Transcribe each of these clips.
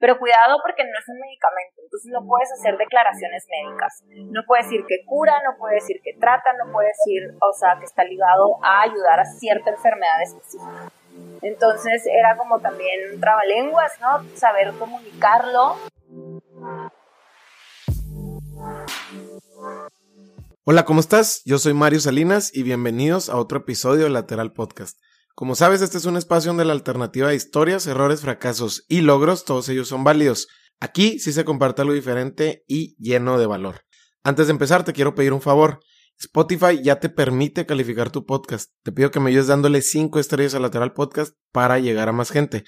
Pero cuidado porque no es un medicamento, entonces no puedes hacer declaraciones médicas. No puedes decir que cura, no puedes decir que trata, no puedes decir, o sea, que está ligado a ayudar a cierta enfermedad específica. Entonces era como también trabalenguas, ¿no? Saber comunicarlo. Hola, ¿cómo estás? Yo soy Mario Salinas y bienvenidos a otro episodio de Lateral Podcast. Como sabes, este es un espacio donde la alternativa de historias, errores, fracasos y logros, todos ellos son válidos. Aquí sí se comparte algo diferente y lleno de valor. Antes de empezar, te quiero pedir un favor. Spotify ya te permite calificar tu podcast. Te pido que me ayudes dándole 5 estrellas a Lateral Podcast para llegar a más gente.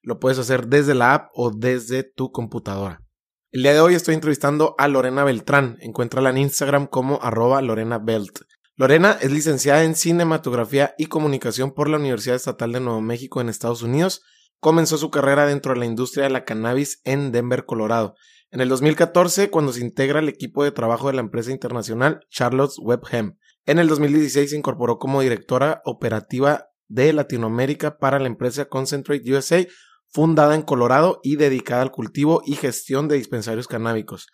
Lo puedes hacer desde la app o desde tu computadora. El día de hoy estoy entrevistando a Lorena Beltrán. Encuéntrala en Instagram como arroba Lorena Belt. Lorena es licenciada en cinematografía y comunicación por la Universidad Estatal de Nuevo México en Estados Unidos. Comenzó su carrera dentro de la industria de la cannabis en Denver, Colorado. En el 2014, cuando se integra al equipo de trabajo de la empresa internacional Charlotte's Web Hemp. En el 2016 se incorporó como directora operativa de Latinoamérica para la empresa Concentrate USA, fundada en Colorado y dedicada al cultivo y gestión de dispensarios canábicos.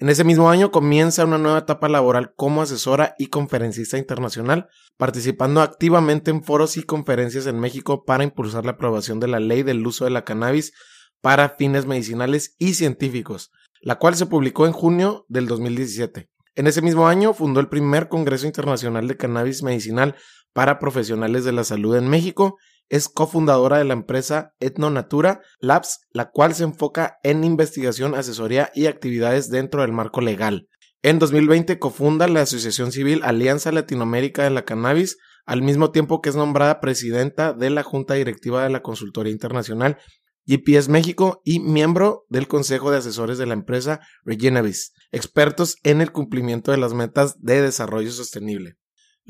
En ese mismo año comienza una nueva etapa laboral como asesora y conferencista internacional, participando activamente en foros y conferencias en México para impulsar la aprobación de la ley del uso de la cannabis para fines medicinales y científicos, la cual se publicó en junio del 2017. En ese mismo año fundó el primer Congreso Internacional de Cannabis Medicinal para Profesionales de la Salud en México es cofundadora de la empresa Etnonatura Labs, la cual se enfoca en investigación, asesoría y actividades dentro del marco legal. En 2020 cofunda la Asociación Civil Alianza Latinoamérica de la Cannabis, al mismo tiempo que es nombrada presidenta de la Junta Directiva de la Consultoría Internacional GPS México y miembro del Consejo de Asesores de la empresa Regenavis, expertos en el cumplimiento de las metas de desarrollo sostenible.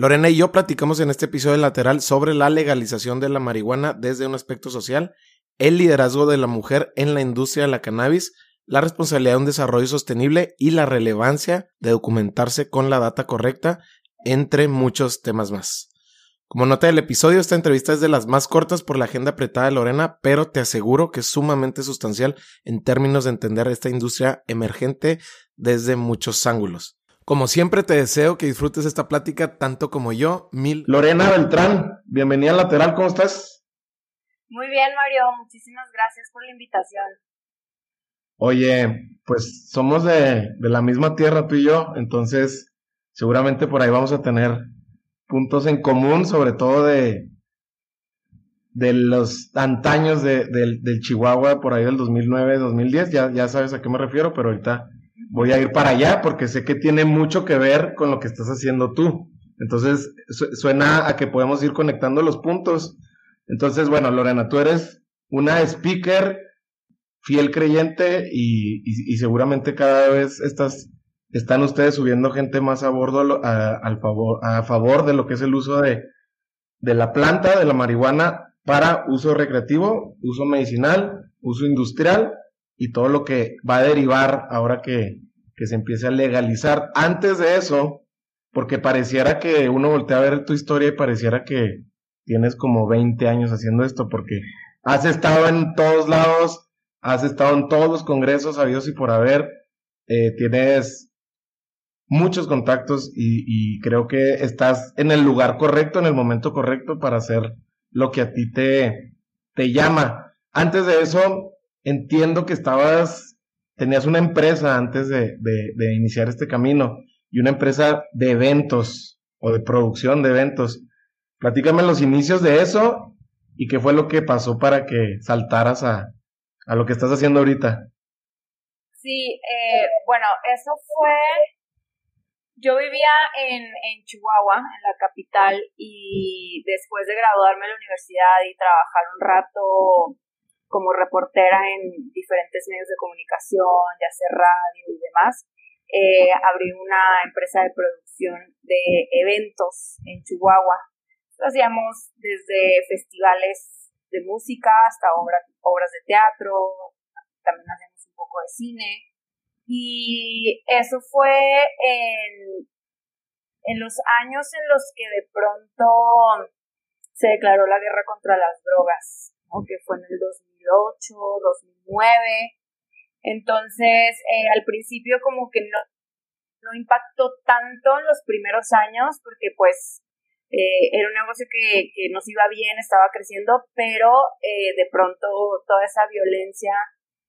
Lorena y yo platicamos en este episodio lateral sobre la legalización de la marihuana desde un aspecto social, el liderazgo de la mujer en la industria de la cannabis, la responsabilidad de un desarrollo sostenible y la relevancia de documentarse con la data correcta, entre muchos temas más. Como nota del episodio, esta entrevista es de las más cortas por la agenda apretada de Lorena, pero te aseguro que es sumamente sustancial en términos de entender esta industria emergente desde muchos ángulos. Como siempre, te deseo que disfrutes esta plática tanto como yo. Mil. Lorena Beltrán, bienvenida al lateral, ¿cómo estás? Muy bien, Mario, muchísimas gracias por la invitación. Oye, pues somos de, la misma tierra tú y yo, entonces seguramente por ahí vamos a tener puntos en común, sobre todo de, de los antaños de, del, del Chihuahua, por ahí del 2009, 2010, ya, ya sabes a qué me refiero, pero ahorita voy a ir para allá porque sé que tiene mucho que ver con lo que estás haciendo tú. Entonces, suena a que podemos ir conectando los puntos. Entonces, bueno, Lorena, tú eres una speaker fiel creyente y, seguramente cada vez estás, están ustedes subiendo gente más a bordo a, favor, de lo que es el uso de la planta, de la marihuana, para uso recreativo, uso medicinal, uso industrial y todo lo que va a derivar ahora que, se empiece a legalizar. Antes de eso, porque pareciera que uno voltea a ver tu historia y pareciera que tienes como 20 años haciendo esto, porque has estado en todos lados, has estado en todos los congresos habidos y por haber, eh, tienes muchos contactos y, y, creo que estás en el lugar correcto, en el momento correcto para hacer lo que a ti te, te llama. Antes de eso, entiendo que estabas, tenías una empresa antes de, de, iniciar este camino y una empresa de eventos o de producción de eventos. Platícame los inicios de eso y qué fue lo que pasó para que saltaras a, a lo que estás haciendo ahorita. Sí, eh, bueno, eso fue, yo vivía en, en Chihuahua, en la capital, y después de graduarme en la universidad y trabajar un rato como reportera en diferentes medios de comunicación, ya sea radio y demás. Eh, abrí una empresa de producción de eventos en Chihuahua. Hacíamos desde festivales de música hasta obras, obras de teatro, también hacíamos un poco de cine. Y eso fue en, en los años en los que de pronto se declaró la guerra contra las drogas, que fue en el 2008, 2009, Entonces, eh, al principio como que no, no impactó tanto en los primeros años porque pues eh, era un negocio que, que, nos iba bien, estaba creciendo, pero eh, de pronto toda esa violencia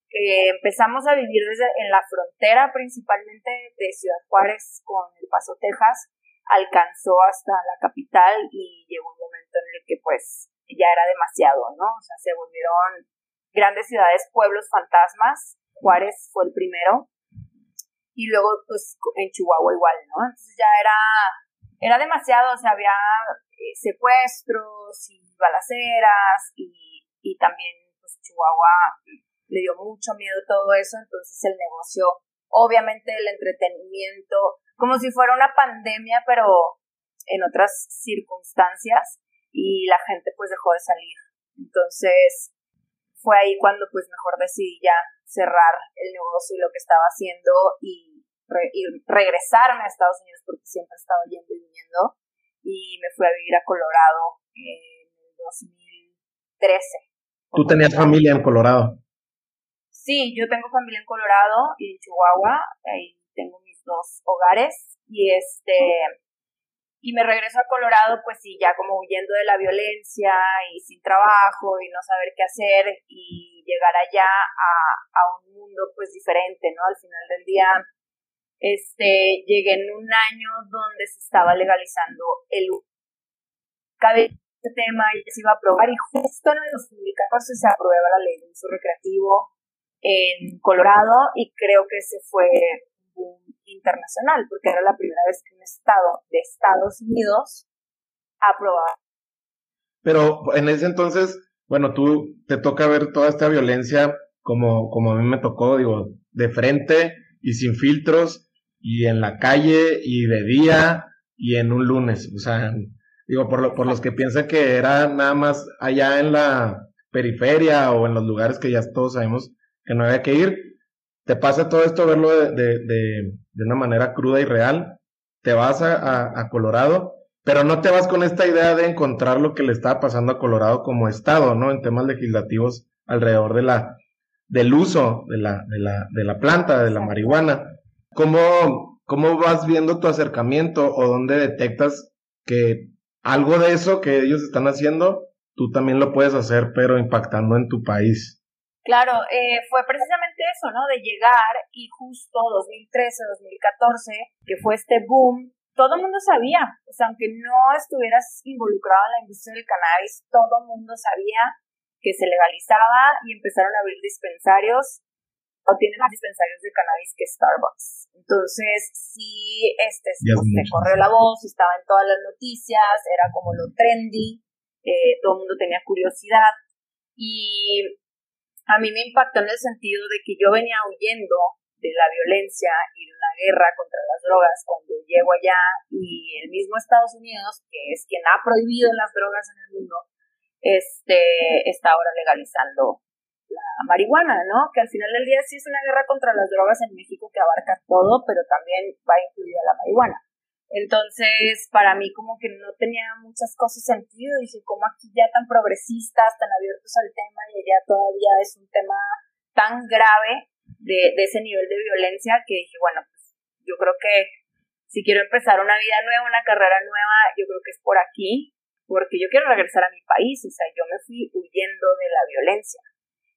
que empezamos a vivir desde en la frontera principalmente de Ciudad Juárez con El Paso, Texas, alcanzó hasta la capital y llegó un momento en el que pues ya era demasiado, ¿no? O sea, se volvieron grandes ciudades, pueblos fantasmas. Juárez fue el primero. Y luego, pues, en Chihuahua igual, ¿no? Entonces ya era, era demasiado, o sea, había eh, secuestros y balaceras y, y también, pues, Chihuahua le dio mucho miedo todo eso, entonces el negocio, obviamente el entretenimiento, como si fuera una pandemia, pero en otras circunstancias, y la gente pues dejó de salir. Entonces, fue ahí cuando pues mejor decidí ya cerrar el negocio y lo que estaba haciendo y, regresarme a Estados Unidos porque siempre estaba yendo y viniendo y me fui a vivir a Colorado en el 2013. ¿Tú tenías familia en Colorado? Sí, yo tengo familia en Colorado y en Chihuahua, ahí tengo mis dos hogares y este y me regreso a Colorado, pues sí, ya como huyendo de la violencia y sin trabajo y no saber qué hacer y llegar allá a, a un mundo pues diferente, ¿no? Al final del día, este, llegué en un año donde se estaba legalizando el cada este tema y se iba a aprobar y justo en el 2014 se aprueba la ley de uso recreativo en Colorado y creo que ese fue internacional, porque era la primera vez que un estado de Estados Unidos aprobaba. Pero en ese entonces, bueno, tú te toca ver toda esta violencia como, como a mí me tocó, digo, de frente y sin filtros y en la calle y de día y en un lunes. O sea, digo, por, por los que piensan que era nada más allá en la periferia o en los lugares que ya todos sabemos que no había que ir, te pasa todo esto, verlo de, de, de, una manera cruda y real, te vas a, a, Colorado, pero no te vas con esta idea de encontrar lo que le estaba pasando a Colorado como estado, ¿no? En temas legislativos alrededor de la, del uso de la, de la, de la planta, de la marihuana. ¿Cómo, ¿Cómo vas viendo tu acercamiento o dónde detectas que algo de eso que ellos están haciendo, tú también lo puedes hacer, pero impactando en tu país? Claro, eh, fue precisamente eso, ¿no? De llegar y justo 2013, 2014, que fue este boom, todo el mundo sabía, o sea, aunque no estuvieras involucrado en la industria del cannabis, todo el mundo sabía que se legalizaba y empezaron a abrir dispensarios o tienen más dispensarios de cannabis que Starbucks. Entonces, sí, este, se corrió la voz, estaba en todas las noticias, era como lo trendy, eh, todo el mundo tenía curiosidad. Y a mí me impactó en el sentido de que yo venía huyendo de la violencia y de una guerra contra las drogas cuando llego allá y el mismo Estados Unidos, que es quien ha prohibido las drogas en el mundo, este, está ahora legalizando la marihuana, ¿no? Que al final del día sí es una guerra contra las drogas en México que abarca todo, pero también va incluida la marihuana. Entonces, para mí como que no tenía muchas cosas sentido. Dije, como aquí ya tan progresistas, tan abiertos al tema y allá todavía es un tema tan grave de, de ese nivel de violencia que dije, bueno, pues yo creo que si quiero empezar una vida nueva, una carrera nueva, yo creo que es por aquí, porque yo quiero regresar a mi país, o sea, yo me fui huyendo de la violencia.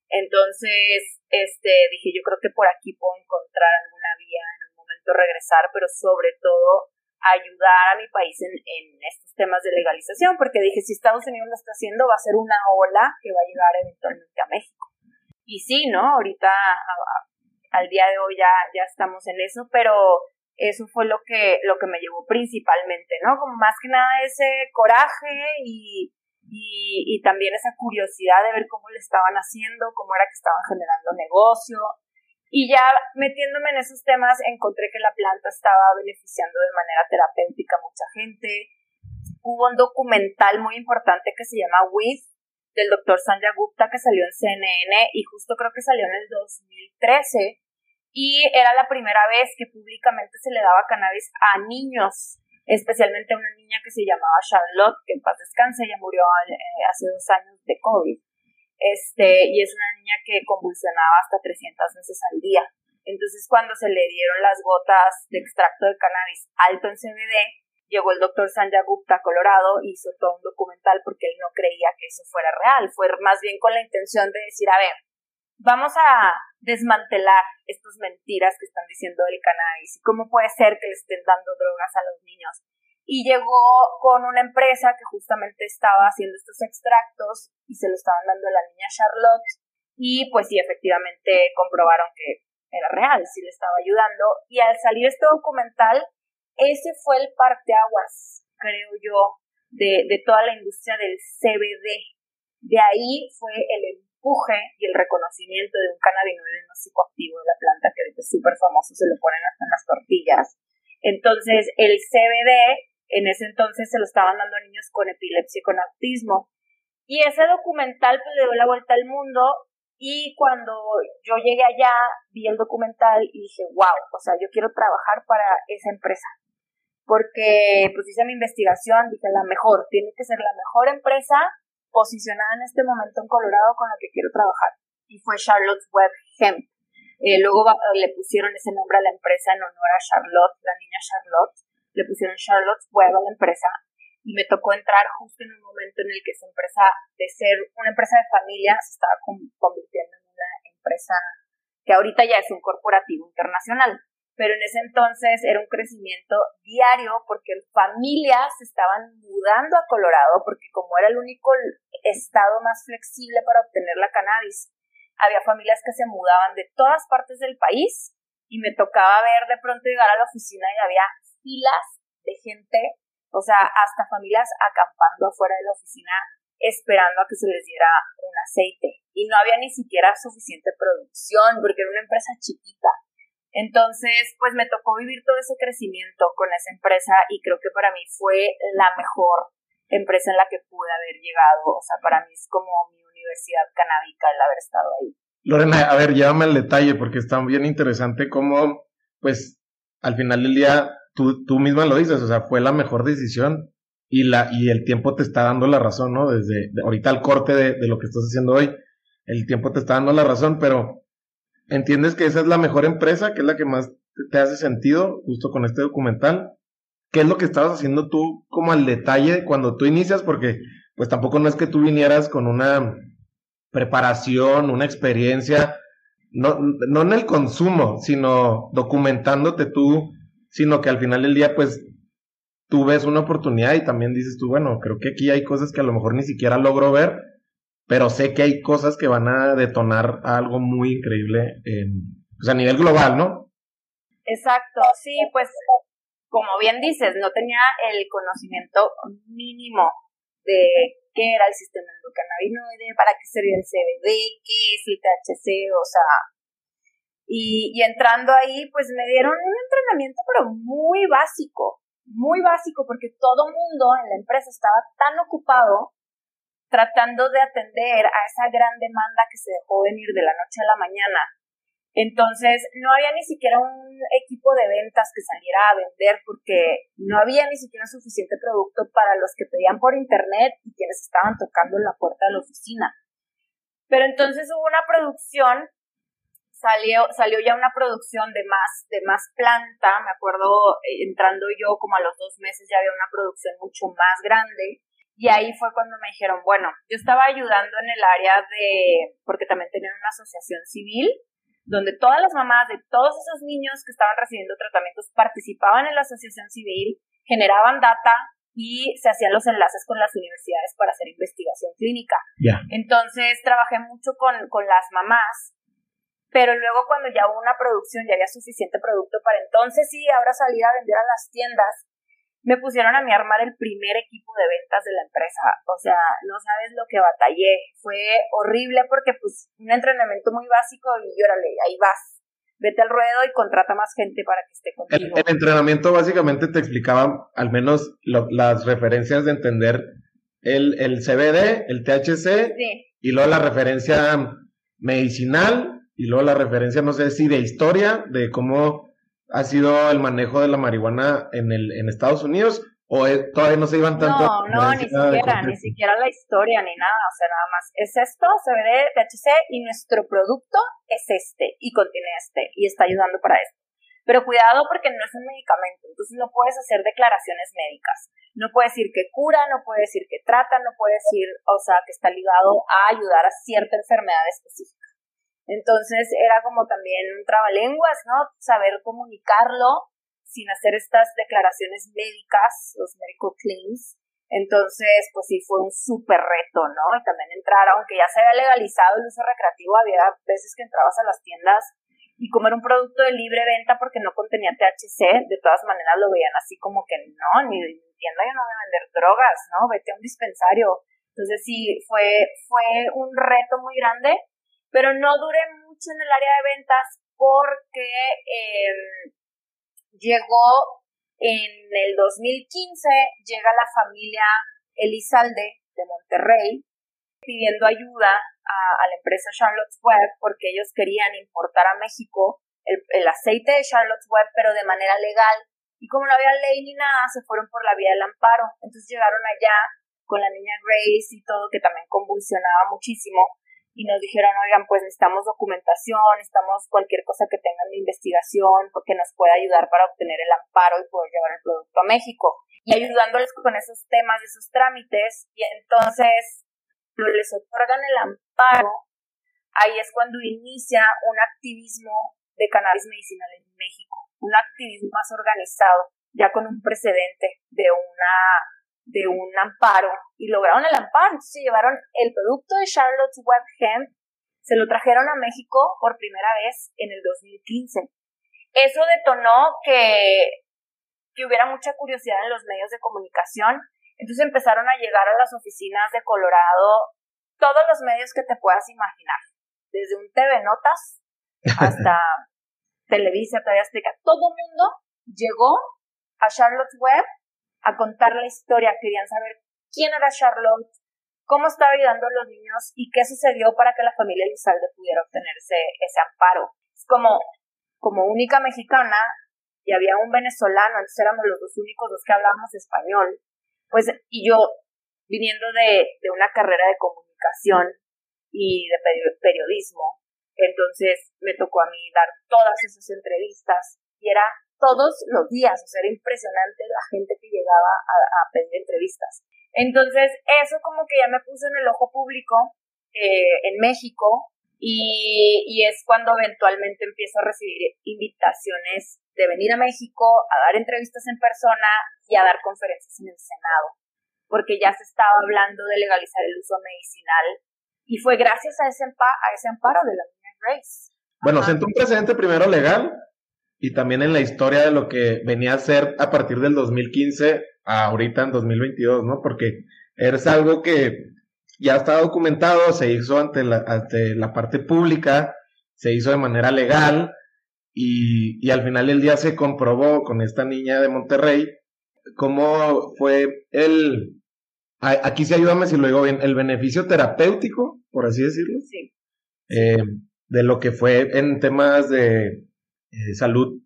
Entonces, este, dije, yo creo que por aquí puedo encontrar alguna vía en un momento regresar, pero sobre todo ayudar a mi país en, en, estos temas de legalización, porque dije, si Estados Unidos lo está haciendo, va a ser una ola que va a llegar eventualmente a México. Y sí, ¿no? Ahorita, al día de hoy ya, ya estamos en eso, pero eso fue lo que, lo que me llevó principalmente, ¿no? Como más que nada ese coraje y, y, y también esa curiosidad de ver cómo le estaban haciendo, cómo era que estaban generando negocio, y ya metiéndome en esos temas, encontré que la planta estaba beneficiando de manera terapéutica a mucha gente. Hubo un documental muy importante que se llama With, del doctor Sanjay Gupta, que salió en CNN y justo creo que salió en el 2013. Y era la primera vez que públicamente se le daba cannabis a niños, especialmente a una niña que se llamaba Charlotte, que en paz descanse, ella murió eh, hace dos años de COVID. Este, y es una niña que convulsionaba hasta 300 veces al día. Entonces, cuando se le dieron las gotas de extracto de cannabis alto en CBD, llegó el doctor Sanjay Gupta a Colorado hizo todo un documental porque él no creía que eso fuera real. Fue más bien con la intención de decir, a ver, vamos a desmantelar estas mentiras que están diciendo del cannabis cómo puede ser que le estén dando drogas a los niños. Y llegó con una empresa que justamente estaba haciendo estos extractos y se lo estaban dando a la niña Charlotte y pues sí, efectivamente comprobaron que era real, sí le estaba ayudando. Y al salir este documental, ese fue el parteaguas, creo yo, de, de toda la industria del CBD. De ahí fue el empuje y el reconocimiento de un cannabinoide no psicoactivo de la planta, que es súper famoso, se lo ponen hasta en las tortillas. Entonces, el CBD, en ese entonces se lo estaban dando a niños con epilepsia y con autismo. Y ese documental pues, le dio la vuelta al mundo y cuando yo llegué allá, vi el documental y dije, wow, o sea, yo quiero trabajar para esa empresa. Porque pues hice mi investigación, dije, la mejor, tiene que ser la mejor empresa posicionada en este momento en Colorado con la que quiero trabajar. Y fue Charlotte's Web Hemp. Eh, luego le pusieron ese nombre a la empresa en honor a Charlotte, la niña Charlotte. Le pusieron Charlotte's Web a la empresa y me tocó entrar justo en un momento en el que esa empresa, de ser una empresa de familia, se estaba convirtiendo en una empresa que ahorita ya es un corporativo internacional. Pero en ese entonces era un crecimiento diario porque familias se estaban mudando a Colorado porque como era el único estado más flexible para obtener la cannabis, había familias que se mudaban de todas partes del país y me tocaba ver de pronto llegar a la oficina y había filas de gente o sea, hasta familias acampando afuera de la oficina esperando a que se les diera un aceite. Y no había ni siquiera suficiente producción porque era una empresa chiquita. Entonces, pues me tocó vivir todo ese crecimiento con esa empresa y creo que para mí fue la mejor empresa en la que pude haber llegado. O sea, para mí es como mi universidad canábica el haber estado ahí. Lorena, a ver, llévame el detalle porque está bien interesante cómo, pues, al final del día tú, tú misma lo dices, o sea, fue la mejor decisión y, la, y el tiempo te está dando la razón, ¿no? Desde ahorita al corte de, de, lo que estás haciendo hoy, el tiempo te está dando la razón, pero entiendes que esa es la mejor empresa, que es la que más te hace sentido, justo con este documental. ¿Qué es lo que estabas haciendo tú como al detalle cuando tú inicias? Porque pues tampoco no es que tú vinieras con una preparación, una experiencia, no, no en el consumo, sino documentándote tú sino que al final del día, pues, tú ves una oportunidad y también dices tú, bueno, creo que aquí hay cosas que a lo mejor ni siquiera logro ver, pero sé que hay cosas que van a detonar algo muy increíble en, pues, a nivel global, ¿no? Exacto, sí, pues como bien dices, no tenía el conocimiento mínimo de qué era el sistema endocannabinoide, para qué servía el CBD, qué es el THC, o sea, y, entrando ahí, pues me dieron un entrenamiento, pero muy básico, muy básico, porque todo mundo en la empresa estaba tan ocupado tratando de atender a esa gran demanda que se dejó venir de la noche a la mañana. Entonces, no había ni siquiera un equipo de ventas que saliera a vender porque no había ni siquiera suficiente producto para los que pedían por internet y quienes estaban tocando en la puerta de la oficina. Pero entonces hubo una producción salió, salió ya una producción de más, de más planta, me acuerdo eh, entrando yo como a los dos meses ya había una producción mucho más grande y ahí fue cuando me dijeron, bueno, yo estaba ayudando en el área de, porque también tenían una asociación civil, donde todas las mamás de todos esos niños que estaban recibiendo tratamientos participaban en la asociación civil, generaban data y se hacían los enlaces con las universidades para hacer investigación clínica. Entonces trabajé mucho con, con las mamás pero luego cuando ya hubo una producción, ya había suficiente producto para entonces sí, ahora salir a vender a las tiendas, me pusieron a mí a armar el primer equipo de ventas de la empresa. O sea, no sabes lo que batallé. Fue horrible porque pues un entrenamiento muy básico y órale, ahí vas. Vete al ruedo y contrata más gente para que esté contigo. El, entrenamiento básicamente te explicaba al menos las referencias de entender el, el CBD, el THC y luego la referencia medicinal y luego la referencia, no sé si de historia, de cómo ha sido el manejo de la marihuana en, el, en Estados Unidos, ¿O todavía no se iban tanto? No, no, ni siquiera, ni siquiera la historia, ni nada, o sea, nada más. Es esto, CBD, THC, y nuestro producto es este, y contiene este, y está ayudando para esto. Pero cuidado porque no es un medicamento, entonces no puedes hacer declaraciones médicas. No puedes decir que cura, no puedes decir que trata, no puedes decir, o sea, que está ligado a ayudar a cierta enfermedad específica. Entonces era como también un trabalenguas, ¿no? Saber comunicarlo sin hacer estas declaraciones médicas, los medical claims. Entonces, pues sí, fue un súper reto, ¿no? Y también entrar, aunque ya se había legalizado el uso recreativo, había veces que entrabas a las tiendas y como era un producto de libre venta porque no contenía THC, de todas maneras lo veían así como que no, ni en tienda yo no voy a vender drogas, ¿no? Vete a un dispensario. Entonces sí, fue, fue un reto muy grande, pero no duré mucho en el área de ventas porque eh, llegó en el 2015, llega la familia Elizalde de Monterrey pidiendo ayuda a, la empresa Charlotte's Web porque ellos querían importar a México el, el, aceite de Charlotte's Web pero de manera legal. Y como no había ley ni nada se fueron por la vía del amparo. Entonces llegaron allá con la niña Grace y todo que también convulsionaba muchísimo y nos dijeron, oigan, pues necesitamos documentación, necesitamos cualquier cosa que tengan de investigación que nos pueda ayudar para obtener el amparo y poder llevar el producto a México. Y ayudándoles con esos temas, esos trámites, y entonces les otorgan el amparo, ahí es cuando inicia un activismo de cannabis medicinal en México, un activismo más organizado, ya con un precedente de una de un amparo y lograron el amparo. Entonces se llevaron el producto de Charlotte's Web Hemp, se lo trajeron a México por primera vez en el 2015. Eso detonó que, que hubiera mucha curiosidad en los medios de comunicación. Entonces empezaron a llegar a las oficinas de Colorado todos los medios que te puedas imaginar. Desde un TV Notas hasta Televisa, TV Azteca. Todo el mundo llegó a Charlotte's Web a contar la historia, querían saber quién era Charlotte, cómo estaba ayudando a los niños y qué sucedió para que la familia Elizalde pudiera obtener ese, amparo. Como, como única mexicana y había un venezolano, entonces éramos los dos únicos los que hablábamos español. Pues, y yo, viniendo de, de una carrera de comunicación y de periodismo, entonces me tocó a mí dar todas esas entrevistas y era todos los días, o sea, era impresionante la gente que llegaba a, pedir entrevistas. Entonces, eso como que ya me puso en el ojo público eh, en México y, y, es cuando eventualmente empiezo a recibir invitaciones de venir a México, a dar entrevistas en persona y a dar conferencias en el Senado, porque ya se estaba hablando de legalizar el uso medicinal y fue gracias a ese, a ese amparo de la niña Grace. Bueno, sentó un precedente primero legal y también en la historia de lo que venía a ser a partir del 2015 a ahorita en 2022, ¿no? Porque es algo que ya está documentado, se hizo ante la, ante la parte pública, se hizo de manera legal y, y al final del día se comprobó con esta niña de Monterrey cómo fue el, aquí sí ayúdame si lo digo bien, el beneficio terapéutico, por así decirlo, sí. eh, de lo que fue en temas de eh, salud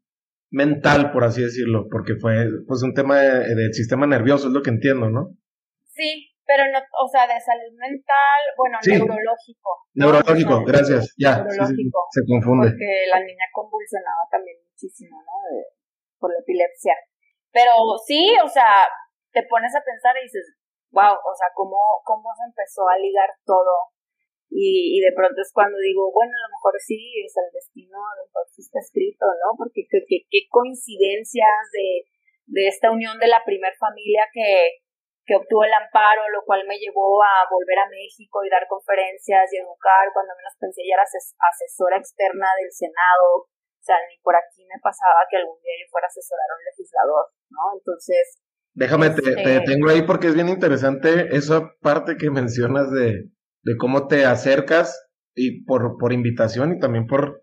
mental, por así decirlo, porque fue pues un tema del sistema nervioso, es lo que entiendo, ¿no? Sí, pero no, o sea, de salud mental, bueno, neurológico. Neurológico, gracias, ya, se confunde. Porque la niña convulsionaba también muchísimo, ¿no? por la epilepsia. Pero sí, o sea, te pones a pensar y dices, wow, o sea, cómo, cómo se empezó a ligar todo y, y de pronto es cuando digo, bueno, a lo mejor sí, es el destino, a lo mejor sí está escrito, ¿no? Porque qué coincidencias de, de esta unión de la primer familia que, que obtuvo el amparo, lo cual me llevó a volver a México y dar conferencias y educar. Cuando menos pensé, ya era asesora externa del Senado. O sea, ni por aquí me pasaba que algún día yo fuera a asesorar a un legislador, ¿no? Entonces. Déjame, te, te este detengo ahí porque es bien interesante esa parte que mencionas de, de cómo te acercas y por, por invitación y también por,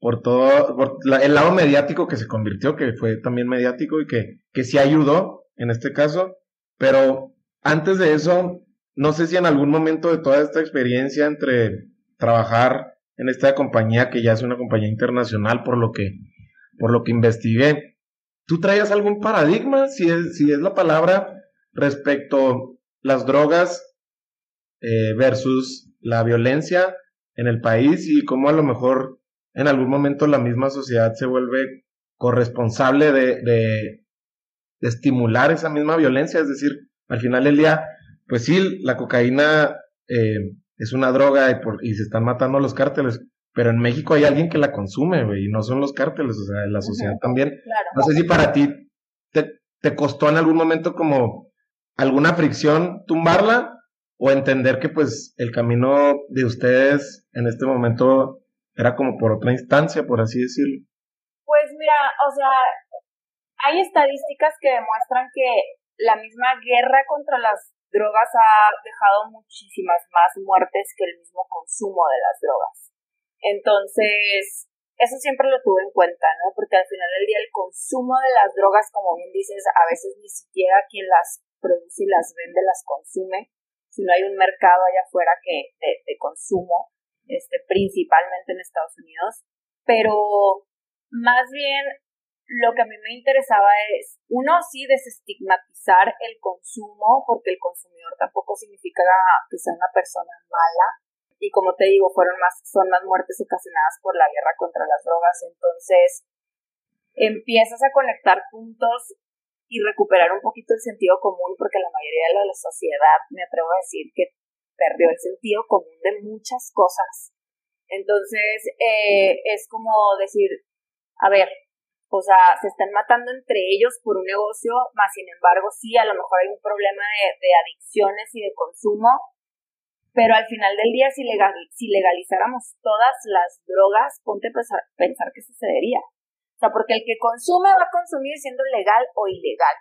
por todo, por el lado mediático que se convirtió, que fue también mediático y que, que sí ayudó en este caso. Pero antes de eso, no sé si en algún momento de toda esta experiencia entre trabajar en esta compañía, que ya es una compañía internacional por lo que, por lo que investigué, ¿tú traías algún paradigma, si es, si es la palabra, respecto las drogas eh, versus la violencia en el país y cómo a lo mejor en algún momento la misma sociedad se vuelve corresponsable de, de, estimular esa misma violencia? Es decir, al final del día, pues sí, la cocaína eh, es una droga y, por, y se están matando los cárteles, pero en México hay alguien que la consume, güey, y no son los cárteles, o sea, la sociedad también. No sé si para ti te, te costó en algún momento como alguna fricción tumbarla o entender que pues el camino de ustedes en este momento era como por otra instancia, por así decirlo. Pues mira, o sea, hay estadísticas que demuestran que la misma guerra contra las drogas ha dejado muchísimas más muertes que el mismo consumo de las drogas. Entonces, eso siempre lo tuve en cuenta, ¿no? Porque al final del día el consumo de las drogas, como bien dices, a veces ni siquiera quien las produce y las vende las consume, sino hay un mercado allá afuera que de, consumo, este, principalmente en Estados Unidos. Pero más bien lo que a mí me interesaba es, uno, sí, desestigmatizar el consumo, porque el consumidor tampoco significa que sea una persona mala, y como te digo, fueron más, son más muertes ocasionadas por la guerra contra las drogas. Entonces, empiezas a conectar puntos y recuperar un poquito el sentido común, porque la mayoría de la sociedad, me atrevo a decir, que perdió el sentido común de muchas cosas. Entonces, eh, es como decir, a ver, o sea, se están matando entre ellos por un negocio, más sin embargo, sí, a lo mejor hay un problema de, adicciones y de consumo, pero al final del día, si, legal, si legalizáramos todas las drogas, ponte a pensar, pensar qué sucedería. Sea, porque el que consume va a consumir siendo legal o ilegal.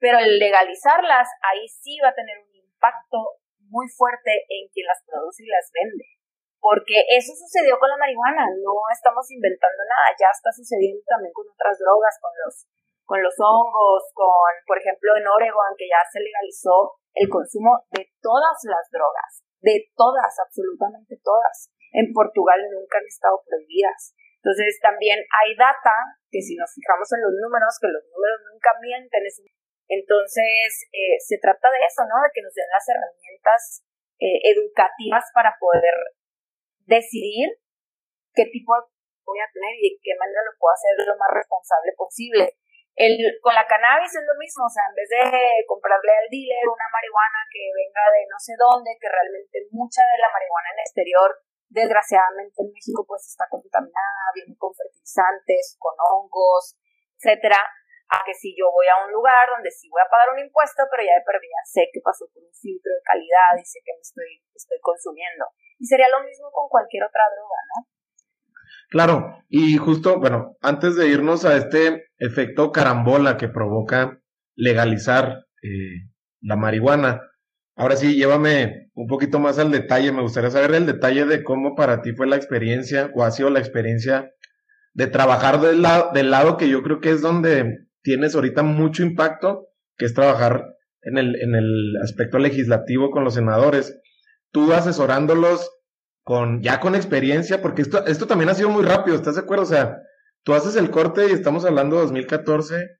Pero el legalizarlas, ahí sí va a tener un impacto muy fuerte en quien las produce y las vende. Porque eso sucedió con la marihuana, no estamos inventando nada, ya está sucediendo también con otras drogas, con los, con los hongos, con, por ejemplo, en Oregon, que ya se legalizó el consumo de todas las drogas de todas, absolutamente todas. En Portugal nunca han estado prohibidas. Entonces también hay data que si nos fijamos en los números, que los números nunca mienten, entonces eh, se trata de eso, ¿no? De que nos den las herramientas eh, educativas para poder decidir qué tipo voy a tener y de qué manera lo puedo hacer lo más responsable posible. El, con la cannabis es lo mismo, o sea, en vez de comprarle al dealer una marihuana que venga de no sé dónde, que realmente mucha de la marihuana en el exterior, desgraciadamente en México, pues está contaminada, viene con fertilizantes, con hongos, etcétera, a que si yo voy a un lugar donde sí voy a pagar un impuesto, pero ya de perdida sé que pasó por un filtro de calidad y sé que me estoy, estoy consumiendo. Y sería lo mismo con cualquier otra droga, ¿no? Claro, y justo, bueno, antes de irnos a este efecto carambola que provoca legalizar eh, la marihuana, ahora sí, llévame un poquito más al detalle. Me gustaría saber el detalle de cómo para ti fue la experiencia o ha sido la experiencia de trabajar del lado, del lado que yo creo que es donde tienes ahorita mucho impacto, que es trabajar en el, en el aspecto legislativo con los senadores. Tú asesorándolos con, ya con experiencia, porque esto, esto también ha sido muy rápido, ¿estás de acuerdo? O sea, tú haces el corte y estamos hablando de 2014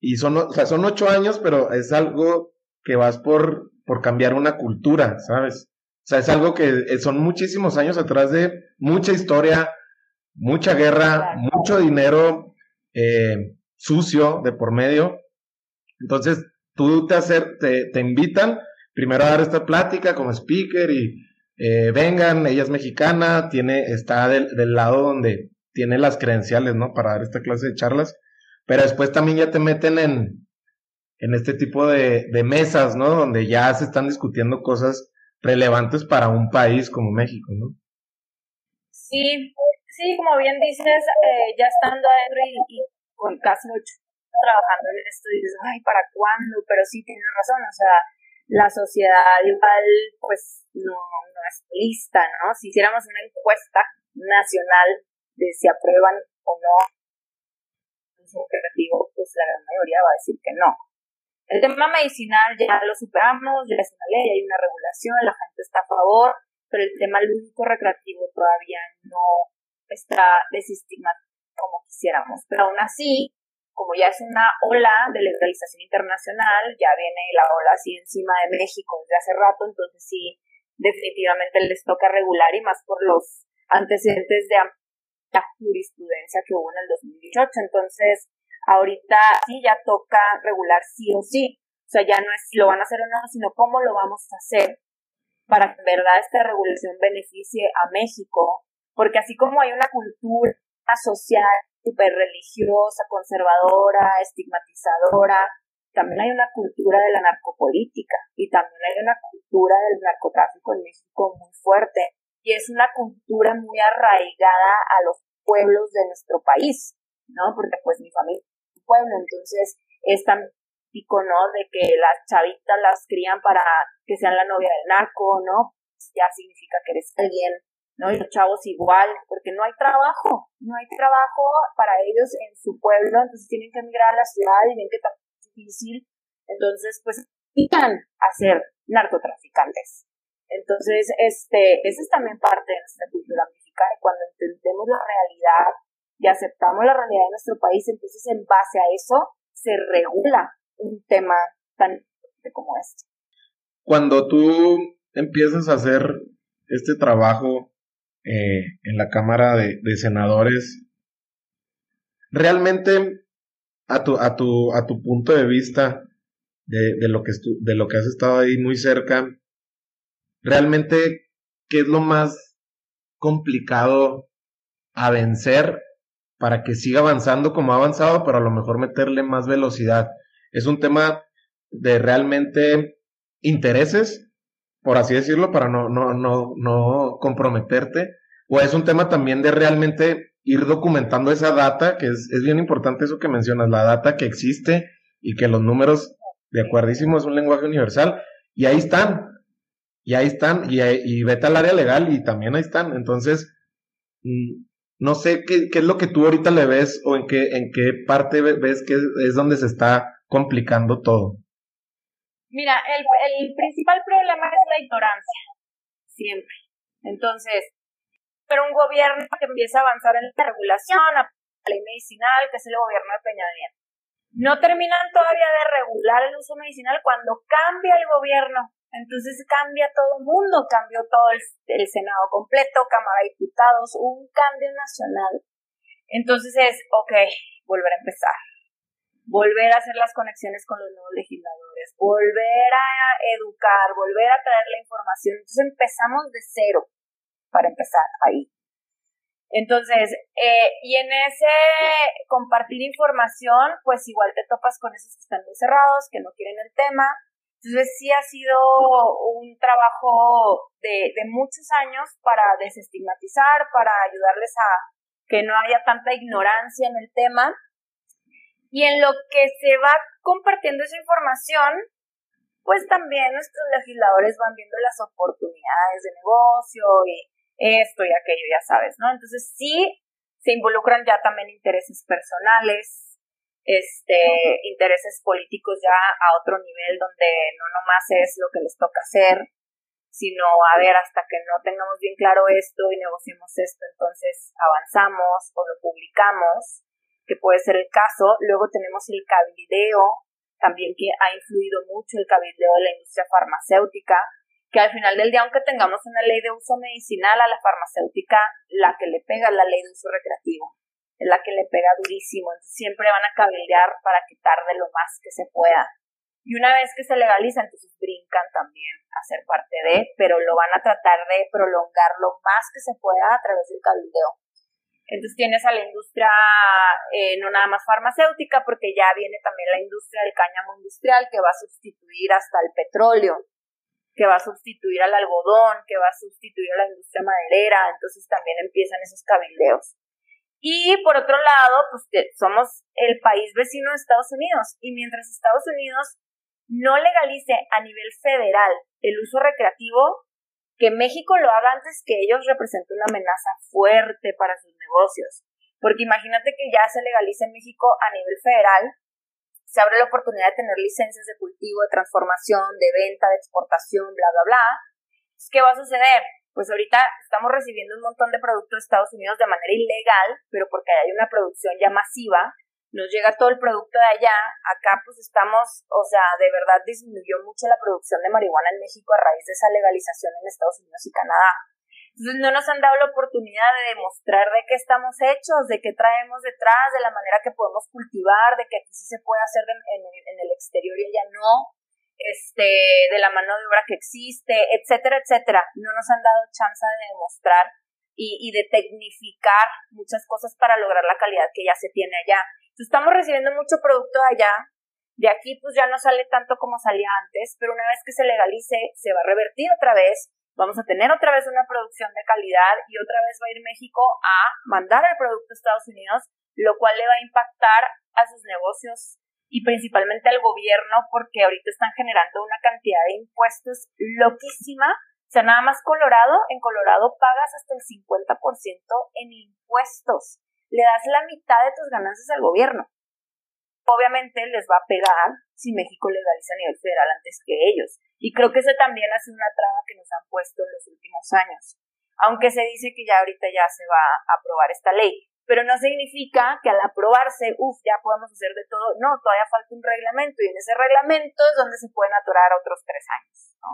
y son, o sea, son ocho años, pero es algo que vas por, por cambiar una cultura, ¿sabes? O sea, es algo que eh, son muchísimos años atrás de mucha historia, mucha guerra, mucho dinero eh, sucio de por medio. Entonces, tú te, hacer, te, te invitan primero a dar esta plática como speaker y eh, vengan, ella es mexicana, tiene, está del, lado donde tiene las credenciales, ¿no? Para dar esta clase de charlas, pero después también ya te meten en, en este tipo de, de mesas, ¿no? Donde ya se están discutiendo cosas relevantes para un país como México, ¿no? Sí, sí, como bien dices, eh, ya estando adentro y, con casi ocho trabajando en esto, dices, ay, ¿para cuándo? Pero sí, tienes razón, o sea, la sociedad igual, pues, no, lista, ¿no? Si hiciéramos una encuesta nacional de si aprueban o no un objetivo, pues la gran mayoría va a decir que no. El tema medicinal ya lo superamos, ya es una ley, hay una regulación, la gente está a favor, pero el tema lúdico recreativo todavía no está desestigmatizado como quisiéramos. Pero aún así, como ya es una ola de legalización internacional, ya viene la ola así encima de México desde hace rato, entonces sí, definitivamente les toca regular y más por los antecedentes de la jurisprudencia que hubo en el 2018. Entonces, ahorita sí ya toca regular sí o sí. O sea, ya no es si lo van a hacer o no, sino cómo lo vamos a hacer para que en verdad esta regulación beneficie a México. Porque así como hay una cultura social súper religiosa, conservadora, estigmatizadora, también hay una cultura de la narcopolítica y también hay una cultura del narcotráfico en México muy fuerte y es una cultura muy arraigada a los pueblos de nuestro país, ¿no? Porque pues mi familia pueblo, entonces es tan típico, ¿no? De que las chavitas las crían para que sean la novia del narco, ¿no? Ya significa que eres alguien, ¿no? Y los chavos igual, porque no hay trabajo, no hay trabajo para ellos en su pueblo, entonces tienen que emigrar a la ciudad y ven que está difícil, entonces pues pican a ser narcotraficantes. Entonces, este, esa es también parte de nuestra cultura mexicana cuando entendemos la realidad y aceptamos la realidad de nuestro país, entonces en base a eso se regula un tema tan como este. Cuando tú empiezas a hacer este trabajo eh, en la Cámara de, Senadores, realmente a tu, a tu, a tu punto de vista de, de, lo que de lo que has estado ahí muy cerca, realmente, ¿qué es lo más complicado a vencer para que siga avanzando como ha avanzado, pero a lo mejor meterle más velocidad? Es un tema de realmente intereses por así decirlo, para no, no, no, no comprometerte, o es un tema también de realmente ir documentando esa data, que es, es bien importante eso que mencionas, la data que existe y que los números, de acuerdísimo, es un lenguaje universal, y ahí están, y ahí están, y, y vete al área legal y también ahí están. Entonces, mm, no sé qué, es lo que tú ahorita le ves o en qué, en qué parte ves que es donde se está complicando todo. Mira, el, el principal problema es la ignorancia, siempre. Entonces, pero un gobierno que empieza a avanzar en la regulación, a la ley medicinal, que es el gobierno de Peña Nieto. No terminan todavía de regular el uso medicinal cuando cambia el gobierno. Entonces cambia todo el mundo, cambió todo el, Senado completo, Cámara de Diputados, un cambio nacional. Entonces es, ok, volver a empezar volver a hacer las conexiones con los nuevos legisladores, volver a educar, volver a traer la información. Entonces empezamos de cero para empezar ahí. Entonces, eh, y en ese compartir información, pues igual te topas con esos que están muy cerrados, que no quieren el tema. Entonces sí ha sido un trabajo de, muchos años para desestigmatizar, para ayudarles a que no haya tanta ignorancia en el tema y en lo que se va compartiendo esa información, pues también nuestros legisladores van viendo las oportunidades de negocio y esto y aquello, ya sabes, ¿no? Entonces sí se involucran ya también intereses personales, este, intereses políticos ya a otro nivel donde no nomás es lo que les toca hacer, sino a ver hasta que no tengamos bien claro esto y negociemos esto, entonces avanzamos o lo publicamos que puede ser el caso. Luego tenemos el cabildeo, también que ha influido mucho el cabildeo de la industria farmacéutica, que al final del día, aunque tengamos una ley de uso medicinal a la farmacéutica, la que le pega es la ley de uso recreativo, la que le pega durísimo. Entonces siempre van a cabildear para quitar de lo más que se pueda. Y una vez que se legaliza, entonces brincan también a ser parte de, pero lo van a tratar de prolongar lo más que se pueda a través del cabildeo. Entonces tienes a la industria eh, no nada más farmacéutica, porque ya viene también la industria del cáñamo industrial que va a sustituir hasta el petróleo, que va a sustituir al algodón, que va a sustituir a la industria maderera, entonces también empiezan esos cabildeos. Y por otro lado, pues somos el país vecino de Estados Unidos y mientras Estados Unidos no legalice a nivel federal el uso recreativo, que México lo haga antes que ellos representa una amenaza fuerte para sus negocios. Porque imagínate que ya se legalice en México a nivel federal, se abre la oportunidad de tener licencias de cultivo, de transformación, de venta, de exportación, bla, bla, bla. ¿Qué va a suceder? Pues ahorita estamos recibiendo un montón de productos de Estados Unidos de manera ilegal, pero porque hay una producción ya masiva, nos llega todo el producto de allá, acá pues estamos, o sea, de verdad disminuyó mucho la producción de marihuana en México a raíz de esa legalización en Estados Unidos y Canadá. Entonces no nos han dado la oportunidad de demostrar de qué estamos hechos, de qué traemos detrás, de la manera que podemos cultivar, de que aquí sí se puede hacer en, en el exterior y allá no, este, de la mano de obra que existe, etcétera, etcétera. No nos han dado chance de demostrar y, de tecnificar muchas cosas para lograr la calidad que ya se tiene allá estamos recibiendo mucho producto de allá. De aquí pues ya no sale tanto como salía antes, pero una vez que se legalice se va a revertir otra vez. Vamos a tener otra vez una producción de calidad y otra vez va a ir México a mandar el producto a Estados Unidos, lo cual le va a impactar a sus negocios y principalmente al gobierno porque ahorita están generando una cantidad de impuestos loquísima. O sea, nada más Colorado, en Colorado pagas hasta el 50% en impuestos le das la mitad de tus ganancias al gobierno. Obviamente les va a pegar si México legaliza a nivel federal antes que ellos. Y creo que ese también ha sido una traba que nos han puesto en los últimos años. Aunque se dice que ya ahorita ya se va a aprobar esta ley. Pero no significa que al aprobarse, uff, ya podemos hacer de todo. No, todavía falta un reglamento y en ese reglamento es donde se pueden atorar otros tres años, ¿no?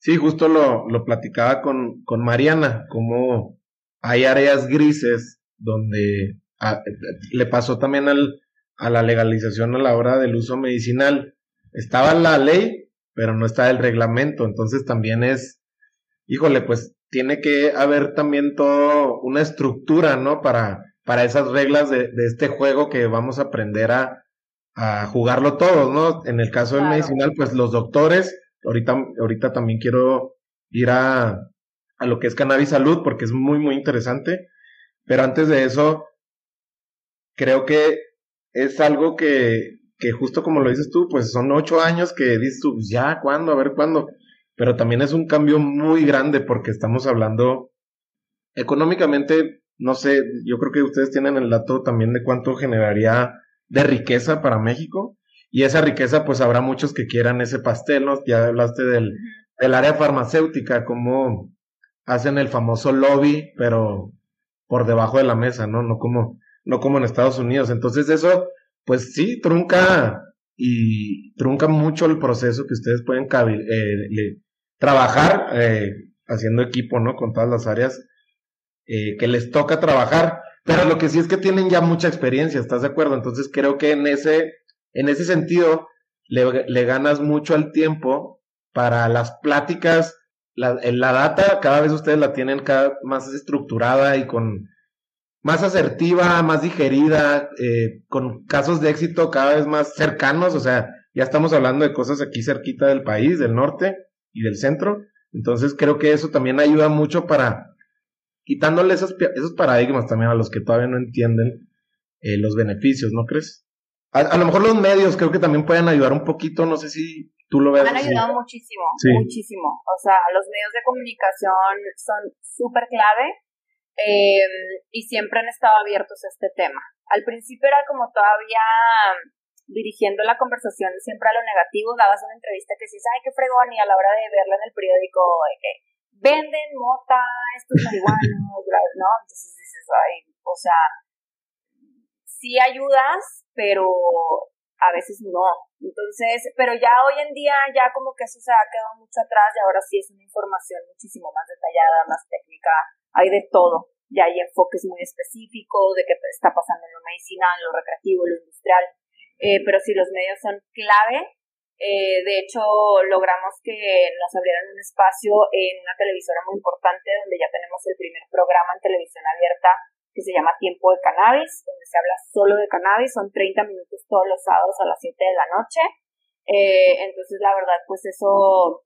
Sí, justo lo, lo platicaba con, con Mariana, como hay áreas grises donde ah, le pasó también al, a la legalización a la hora del uso medicinal. Estaba la ley, pero no está el reglamento, entonces también es, híjole, pues tiene que haber también todo una estructura, ¿no? Para, para esas reglas de, de este juego que vamos a aprender a, a jugarlo todos, ¿no? En el caso del medicinal, pues los doctores, ahorita, ahorita también quiero ir a, a lo que es cannabis salud porque es muy, muy interesante. Pero antes de eso, creo que es algo que, que justo como lo dices tú, pues son ocho años que dices tú, pues ya, ¿cuándo? A ver cuándo. Pero también es un cambio muy grande porque estamos hablando económicamente, no sé, yo creo que ustedes tienen el dato también de cuánto generaría de riqueza para México. Y esa riqueza, pues habrá muchos que quieran ese pastel, ¿no? Ya hablaste del, del área farmacéutica, cómo hacen el famoso lobby, pero por debajo de la mesa, ¿no? No como, no como en Estados Unidos. Entonces eso, pues sí, trunca y trunca mucho el proceso que ustedes pueden eh, trabajar eh, haciendo equipo, ¿no? Con todas las áreas eh, que les toca trabajar. Pero lo que sí es que tienen ya mucha experiencia, ¿estás de acuerdo? Entonces creo que en ese, en ese sentido le, le ganas mucho al tiempo para las pláticas la, la data cada vez ustedes la tienen cada, más estructurada y con más asertiva, más digerida, eh, con casos de éxito cada vez más cercanos, o sea, ya estamos hablando de cosas aquí cerquita del país, del norte y del centro, entonces creo que eso también ayuda mucho para quitándole esos, esos paradigmas también a los que todavía no entienden eh, los beneficios, ¿no crees? A, a, lo mejor los medios creo que también pueden ayudar un poquito, no sé si tú lo ves. Han ayudado muchísimo, muchísimo. O sea, los medios de comunicación son súper clave eh, y siempre han estado abiertos a este tema. Al principio era como todavía dirigiendo la conversación siempre a lo negativo, dabas una entrevista que dices, ay, qué fregón, y a la hora de verla en el periódico, venden mota, estos marihuanos, ¿no? Entonces dices, ay, o sea, sí ayudas, pero a veces no. Entonces, pero ya hoy en día ya como que eso se ha quedado mucho atrás y ahora sí es una información muchísimo más detallada, más técnica, hay de todo. Ya hay enfoques muy específicos de qué está pasando en lo medicinal, lo recreativo, lo industrial. Eh, pero sí, los medios son clave. Eh, de hecho, logramos que nos abrieran un espacio en una televisora muy importante donde ya tenemos el primer programa en televisión abierta que se llama Tiempo de Cannabis, donde se habla solo de cannabis, son 30 minutos todos los sábados a las 7 de la noche. Eh, entonces, la verdad, pues eso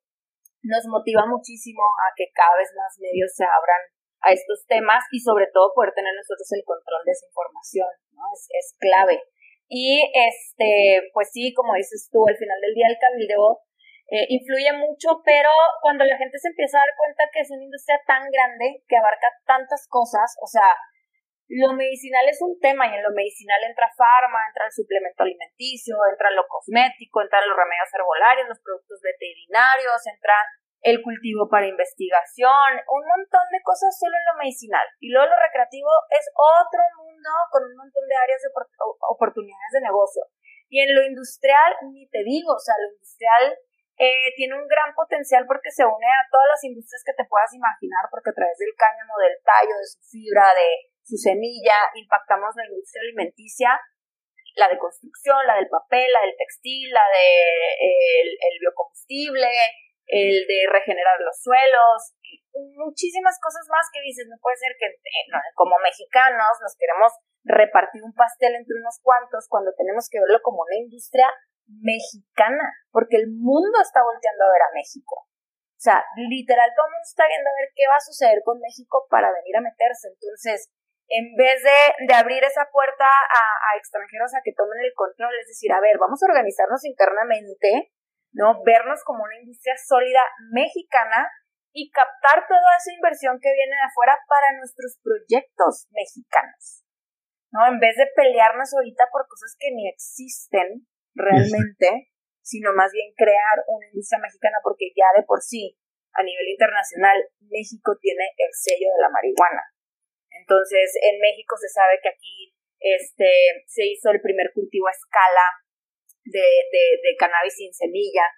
nos motiva muchísimo a que cada vez más medios se abran a estos temas y sobre todo poder tener nosotros el control de esa información, ¿no? Es, es clave. Y este, pues sí, como dices tú, al final del día el cabildeo eh, influye mucho, pero cuando la gente se empieza a dar cuenta que es una industria tan grande que abarca tantas cosas, o sea, lo medicinal es un tema y en lo medicinal entra farma, entra el suplemento alimenticio, entra lo cosmético, entran los remedios herbolarios, los productos veterinarios, entra el cultivo para investigación, un montón de cosas solo en lo medicinal. Y luego lo recreativo es otro con un montón de áreas de oportunidades de negocio. Y en lo industrial, ni te digo, o sea, lo industrial eh, tiene un gran potencial porque se une a todas las industrias que te puedas imaginar, porque a través del cáñamo, del tallo, de su fibra, de su semilla, impactamos la industria alimenticia, la de construcción, la del papel, la del textil, la de el biocombustible, el de regenerar los suelos, muchísimas cosas más que dices, no puede ser que eh, como mexicanos nos queremos repartir un pastel entre unos cuantos cuando tenemos que verlo como una industria mexicana, porque el mundo está volteando a ver a México. O sea, literal, todo el mundo está viendo a ver qué va a suceder con México para venir a meterse. Entonces, en vez de, de abrir esa puerta a, a, extranjeros a que tomen el control, es decir, a ver, vamos a organizarnos internamente, ¿no? Vernos como una industria sólida mexicana y captar toda esa inversión que viene de afuera para nuestros proyectos mexicanos. ¿No? En vez de pelearnos ahorita por cosas que ni existen realmente, sino más bien crear una industria mexicana porque ya de por sí, a nivel internacional, México tiene el sello de la marihuana. Entonces, en México se sabe que aquí este, se hizo el primer cultivo a escala de, de, de cannabis sin semilla,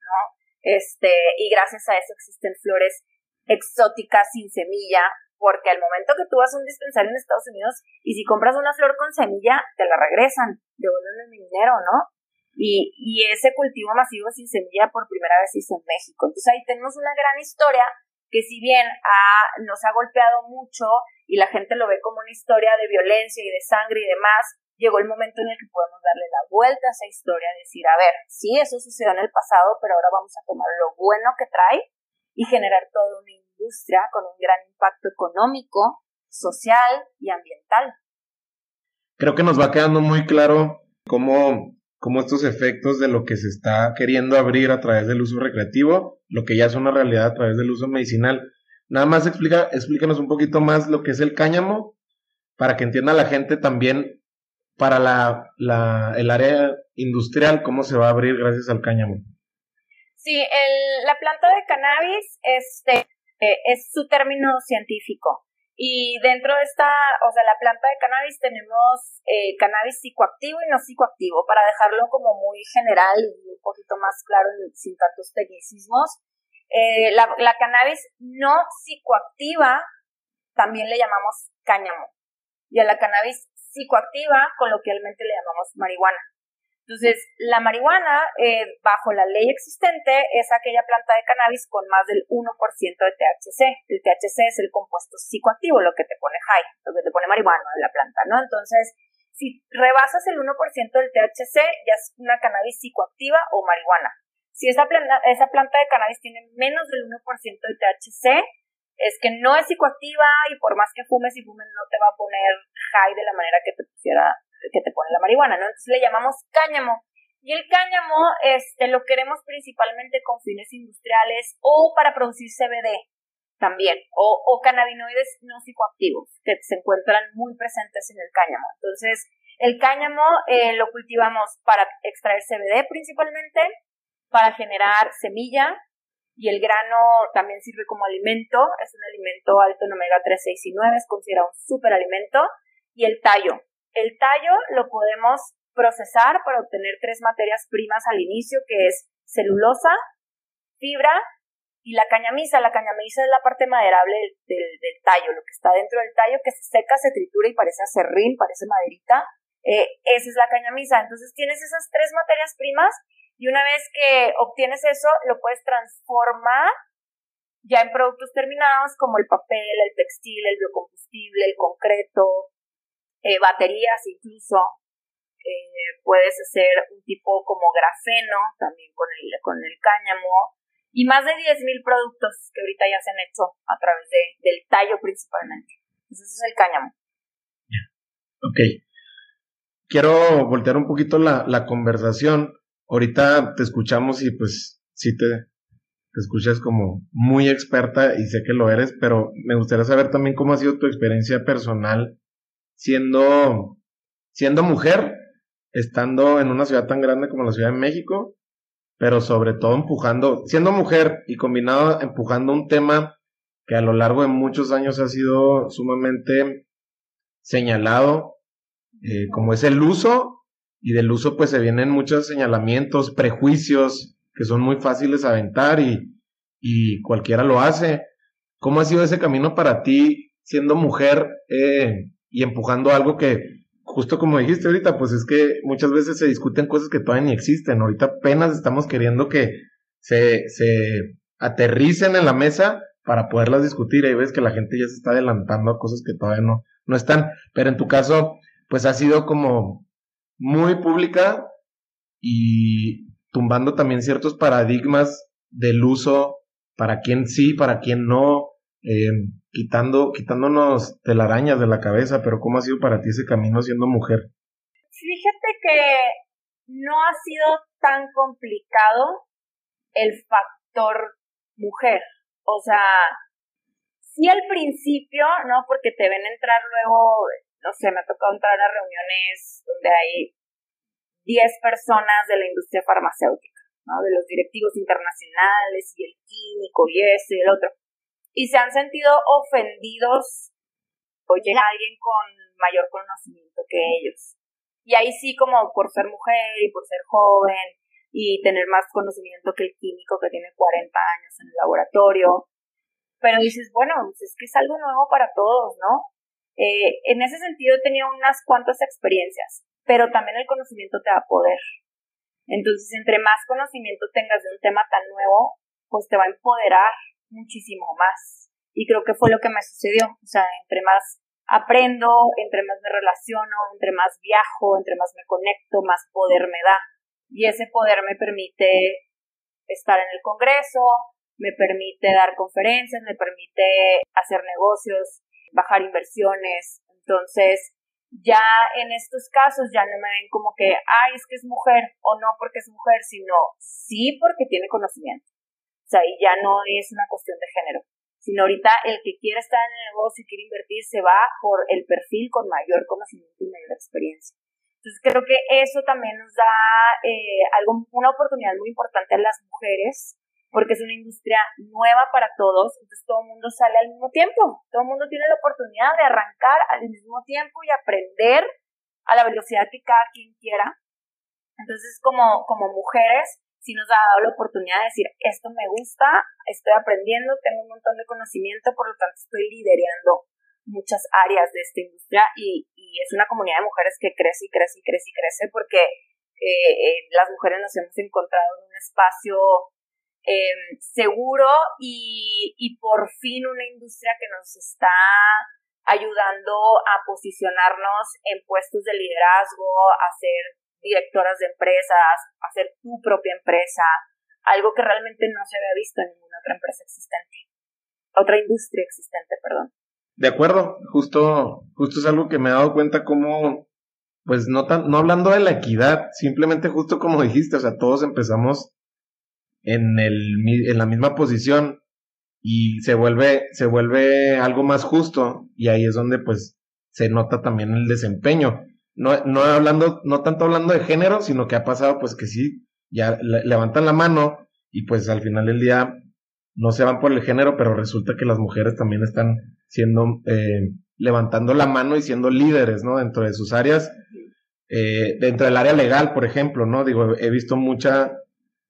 ¿no? Este, y gracias a eso existen flores exóticas sin semilla, porque al momento que tú vas a un dispensario en Estados Unidos y si compras una flor con semilla, te la regresan, devuelven el dinero, ¿no? Y, y ese cultivo masivo sin semilla por primera vez hizo en México. Entonces ahí tenemos una gran historia que si bien nos ha golpeado mucho y la gente lo ve como una historia de violencia y de sangre y demás, llegó el momento en el que podemos darle la vuelta a esa historia, decir, a ver, sí, eso sucedió en el pasado, pero ahora vamos a tomar lo bueno que trae y generar toda una industria con un gran impacto económico, social y ambiental. Creo que nos va quedando muy claro cómo, cómo estos efectos de lo que se está queriendo abrir a través del uso recreativo, lo que ya es una realidad a través del uso medicinal. Nada más explica, explícanos un poquito más lo que es el cáñamo, para que entienda la gente también para la, el área industrial, ¿cómo se va a abrir gracias al cáñamo? Sí, el, la planta de cannabis este, es su término científico. Y dentro de esta, o sea, la planta de cannabis tenemos eh, cannabis psicoactivo y no psicoactivo, para dejarlo como muy general y un poquito más claro sin tantos tecnicismos. Eh, la, la cannabis no psicoactiva también le llamamos cáñamo. Y a la cannabis psicoactiva, coloquialmente le llamamos marihuana. Entonces, la marihuana, eh, bajo la ley existente, es aquella planta de cannabis con más del 1% de THC. El THC es el compuesto psicoactivo, lo que te pone high, lo que te pone marihuana en la planta, ¿no? Entonces, si rebasas el 1% del THC, ya es una cannabis psicoactiva o marihuana. Si esa planta, esa planta de cannabis tiene menos del 1% de THC, es que no es psicoactiva y por más que fumes y fumes no te va a poner high de la manera que te pusiera, que te pone la marihuana, ¿no? Entonces le llamamos cáñamo. Y el cáñamo, este, lo queremos principalmente con fines industriales o para producir CBD también, o, o cannabinoides no psicoactivos que se encuentran muy presentes en el cáñamo. Entonces, el cáñamo eh, lo cultivamos para extraer CBD principalmente, para generar semilla, y el grano también sirve como alimento, es un alimento alto en omega 3, 6 y 9, es considerado un superalimento. Y el tallo. El tallo lo podemos procesar para obtener tres materias primas al inicio, que es celulosa, fibra y la cañamisa. La cañamisa es la parte maderable del, del, tallo, lo que está dentro del tallo, que se seca, se tritura y parece acerrín, parece maderita. Eh, esa es la cañamisa. Entonces tienes esas tres materias primas y una vez que obtienes eso, lo puedes transformar ya en productos terminados como el papel, el textil, el biocombustible, el concreto, eh, baterías incluso. Eh, puedes hacer un tipo como grafeno también con el, con el cáñamo y más de 10.000 productos que ahorita ya se han hecho a través de, del tallo principalmente. Entonces ese es el cáñamo. Ok. Quiero voltear un poquito la, la conversación ahorita te escuchamos y pues sí te, escuchas como muy experta y sé que lo eres, pero me gustaría saber también cómo ha sido tu experiencia personal siendo, siendo mujer, estando en una ciudad tan grande como la Ciudad de México, pero sobre todo empujando, siendo mujer y combinado empujando un tema que a lo largo de muchos años ha sido sumamente señalado, eh, como es el uso, y del uso pues se vienen muchos señalamientos, prejuicios, que son muy fáciles de aventar y, y cualquiera lo hace. ¿Cómo ha sido ese camino para ti siendo mujer eh, y empujando algo que, justo como dijiste ahorita, pues es que muchas veces se discuten cosas que todavía ni existen. Ahorita apenas estamos queriendo que se, se aterricen en la mesa para poderlas discutir. Ahí ves que la gente ya se está adelantando a cosas que todavía no, no están. Pero en tu caso, pues ha sido como muy pública y tumbando también ciertos paradigmas del uso para quién sí, para quién no, eh, quitando, quitándonos telarañas de la cabeza, pero ¿cómo ha sido para ti ese camino siendo mujer? Fíjate que no ha sido tan complicado el factor mujer. O sea, sí al principio, ¿no? Porque te ven entrar luego, no sé, me ha tocado entrar a reuniones donde hay 10 personas de la industria farmacéutica, ¿no? De los directivos internacionales y el químico y ese y el otro y se han sentido ofendidos o llega alguien con mayor conocimiento que ellos. Y ahí sí, como por ser mujer y por ser joven y tener más conocimiento que el químico que tiene 40 años en el laboratorio. Pero dices, bueno, pues es que es algo nuevo para todos, ¿no? Eh, en ese sentido he tenido unas cuantas experiencias, pero también el conocimiento te da poder. Entonces, entre más conocimiento tengas de un tema tan nuevo, pues te va a empoderar muchísimo más. Y creo que fue lo que me sucedió. O sea, entre más aprendo, entre más me relaciono, entre más viajo, entre más me conecto, más poder me da. Y ese poder me permite estar en el Congreso, me permite dar conferencias, me permite hacer negocios, bajar inversiones. Entonces, ya en estos casos ya no me ven como que, ay, es que es mujer o no porque es mujer, sino sí porque tiene conocimiento. O sea, y ya no es una cuestión de género, sino ahorita el que quiere estar en el negocio y quiere invertir se va por el perfil con mayor conocimiento y mayor experiencia. Entonces creo que eso también nos da eh, algo, una oportunidad muy importante a las mujeres, porque es una industria nueva para todos, entonces todo el mundo sale al mismo tiempo, todo el mundo tiene la oportunidad de arrancar al mismo tiempo y aprender a la velocidad que cada quien quiera. Entonces como, como mujeres sí nos ha dado la oportunidad de decir, esto me gusta, estoy aprendiendo, tengo un montón de conocimiento, por lo tanto estoy liderando muchas áreas de esta industria y, es una comunidad de mujeres que crece y crece y crece y crece porque eh, eh, las mujeres nos hemos encontrado en un espacio em, seguro y, y por fin una industria que nos está ayudando a posicionarnos en puestos de liderazgo, a ser directoras de empresas, hacer tu propia empresa, algo que realmente no se había visto en ninguna otra empresa existente, otra industria existente, perdón. De acuerdo, justo, justo es algo que me he dado cuenta como, pues no tan, no hablando de la equidad, simplemente justo como dijiste, o sea, todos empezamos en el, en la misma posición y se vuelve, se vuelve algo más justo y ahí es donde pues se nota también el desempeño no, no hablando, no tanto hablando de género, sino que ha pasado pues que sí, ya levantan la mano y pues al final del día no se van por el género, pero resulta que las mujeres también están siendo, eh, levantando la mano y siendo líderes, ¿no? Dentro de sus áreas, eh, dentro del área legal, por ejemplo, ¿no? Digo, he visto mucha,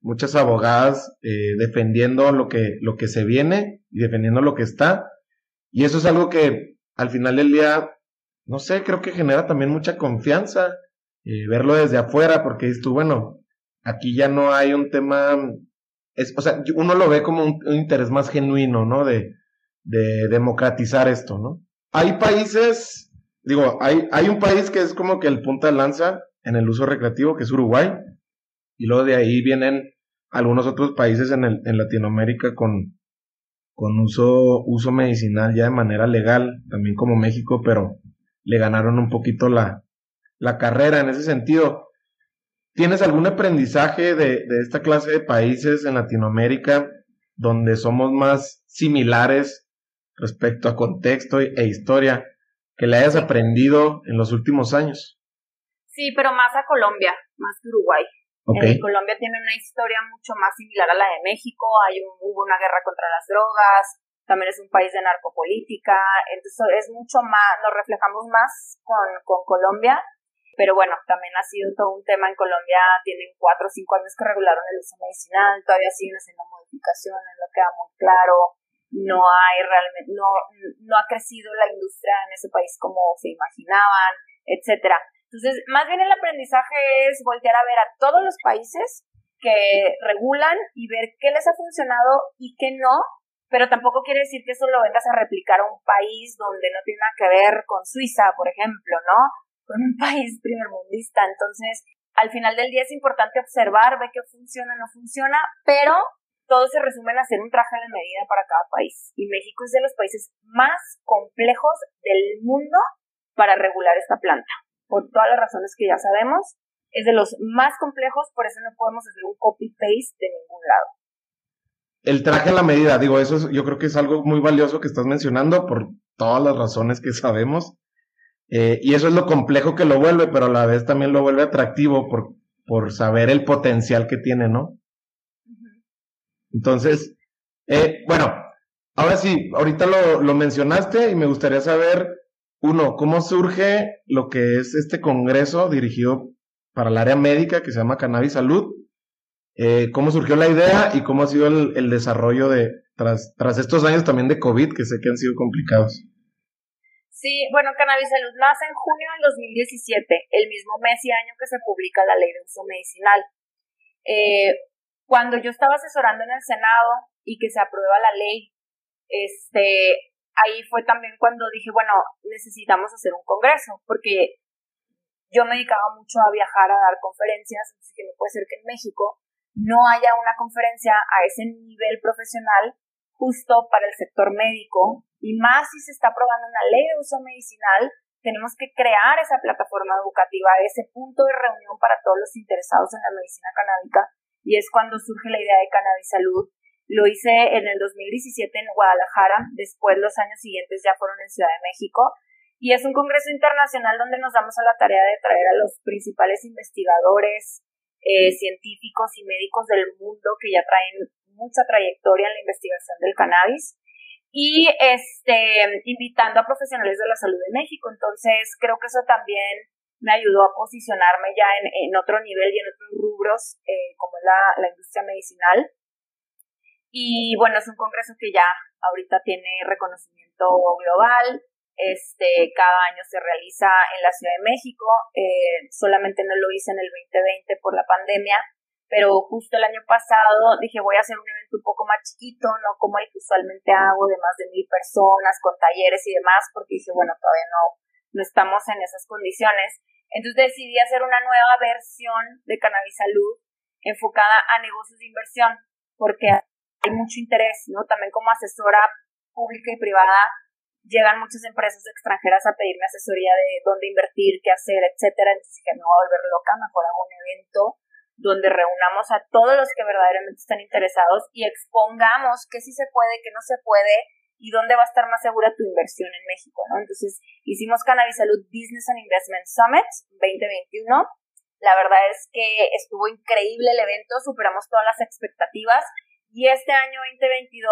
muchas abogadas eh, defendiendo lo que, lo que se viene y defendiendo lo que está. Y eso es algo que al final del día no sé, creo que genera también mucha confianza eh, verlo desde afuera, porque dices tú, bueno, aquí ya no hay un tema, es, o sea, uno lo ve como un, interés más genuino, ¿no? De, de democratizar esto, ¿no? Hay países, digo, hay, hay un país que es como que el punta de lanza en el uso recreativo, que es Uruguay, y luego de ahí vienen algunos otros países en, el, en Latinoamérica con, con uso, uso medicinal ya de manera legal, también como México, pero le ganaron un poquito la, la carrera en ese sentido. ¿Tienes algún aprendizaje de, de esta clase de países en Latinoamérica donde somos más similares respecto a contexto e historia que le hayas aprendido en los últimos años? Sí, pero más a Colombia, más que Uruguay. Okay. Colombia tiene una historia mucho más similar a la de México. Hay hubo una guerra contra las drogas, también es un país de narcopolítica, entonces es mucho más, nos reflejamos más con, con Colombia, pero bueno, también ha sido todo un tema en Colombia, tienen cuatro o cinco años que regularon el uso medicinal, todavía siguen haciendo modificaciones, no queda muy claro, no hay realmente, no, no ha crecido la industria en ese país como se imaginaban, etcétera. Entonces, más bien el aprendizaje es voltear a ver a todos los países que regulan y ver qué les ha funcionado y qué no, pero tampoco quiere decir que eso lo vengas a replicar a un país donde no tiene nada que ver con Suiza, por ejemplo, ¿no? Con un país primermundista. Entonces, al final del día es importante observar, ver qué funciona, no funciona, pero todo se resume en hacer un traje a la medida para cada país. Y México es de los países más complejos del mundo para regular esta planta. Por todas las razones que ya sabemos, es de los más complejos, por eso no podemos hacer un copy-paste de ningún lado el traje a la medida, digo, eso yo creo que es algo muy valioso que estás mencionando por todas las razones que sabemos. Eh, y eso es lo complejo que lo vuelve, pero a la vez también lo vuelve atractivo por, por saber el potencial que tiene, ¿no? Entonces, eh, bueno, ahora sí, ahorita lo, lo mencionaste y me gustaría saber, uno, cómo surge lo que es este congreso dirigido para el área médica que se llama Cannabis Salud eh, cómo surgió la idea y cómo ha sido el, desarrollo de tras, tras estos años también de COVID que sé que han sido complicados. Sí, bueno, Cannabis Salud nace en junio del 2017, el mismo mes y año que se publica la ley de uso medicinal. Eh, cuando yo estaba asesorando en el Senado y que se aprueba la ley, este, ahí fue también cuando dije, bueno, necesitamos hacer un congreso, porque yo me dedicaba mucho a viajar, a dar conferencias, así que no puede ser que en México no haya una conferencia a ese nivel profesional justo para el sector médico y más si se está aprobando una ley de uso medicinal, tenemos que crear esa plataforma educativa, ese punto de reunión para todos los interesados en la medicina canábica y es cuando surge la idea de Cannabis Salud. Lo hice en el 2017 en Guadalajara, después los años siguientes ya fueron en Ciudad de México y es un congreso internacional donde nos damos a la tarea de traer a los principales investigadores, eh, científicos y médicos del mundo que ya traen mucha trayectoria en la investigación del cannabis y este invitando a profesionales de la salud de México. Entonces, creo que eso también me ayudó a posicionarme ya en, otro nivel y en otros rubros, eh, como la, la industria medicinal. Y bueno, es un congreso que ya ahorita tiene reconocimiento global, este, cada año se realiza en la Ciudad de México, eh, solamente no lo hice en el 2020 por la pandemia, pero justo el año pasado dije voy a hacer un evento un poco más chiquito, no como el que usualmente hago de más de mil personas, con talleres y demás, porque dije, bueno, todavía no, no estamos en esas condiciones. Entonces decidí hacer una nueva versión de Cannabis Salud enfocada a negocios de inversión, porque hay mucho interés, ¿no? También como asesora pública y privada llegan muchas empresas extranjeras a pedirme asesoría de dónde invertir, qué hacer, etcétera. Entonces dije, me voy a volver loca, mejor hago un evento donde reunamos a todos los que verdaderamente están interesados y expongamos qué sí se puede, qué no se puede y dónde va a estar más segura tu inversión en México, ¿no? Entonces, hicimos Cannabis Salud Business and Investment Summit 2021. La verdad es que estuvo increíble el evento, superamos todas las expectativas y este año 2022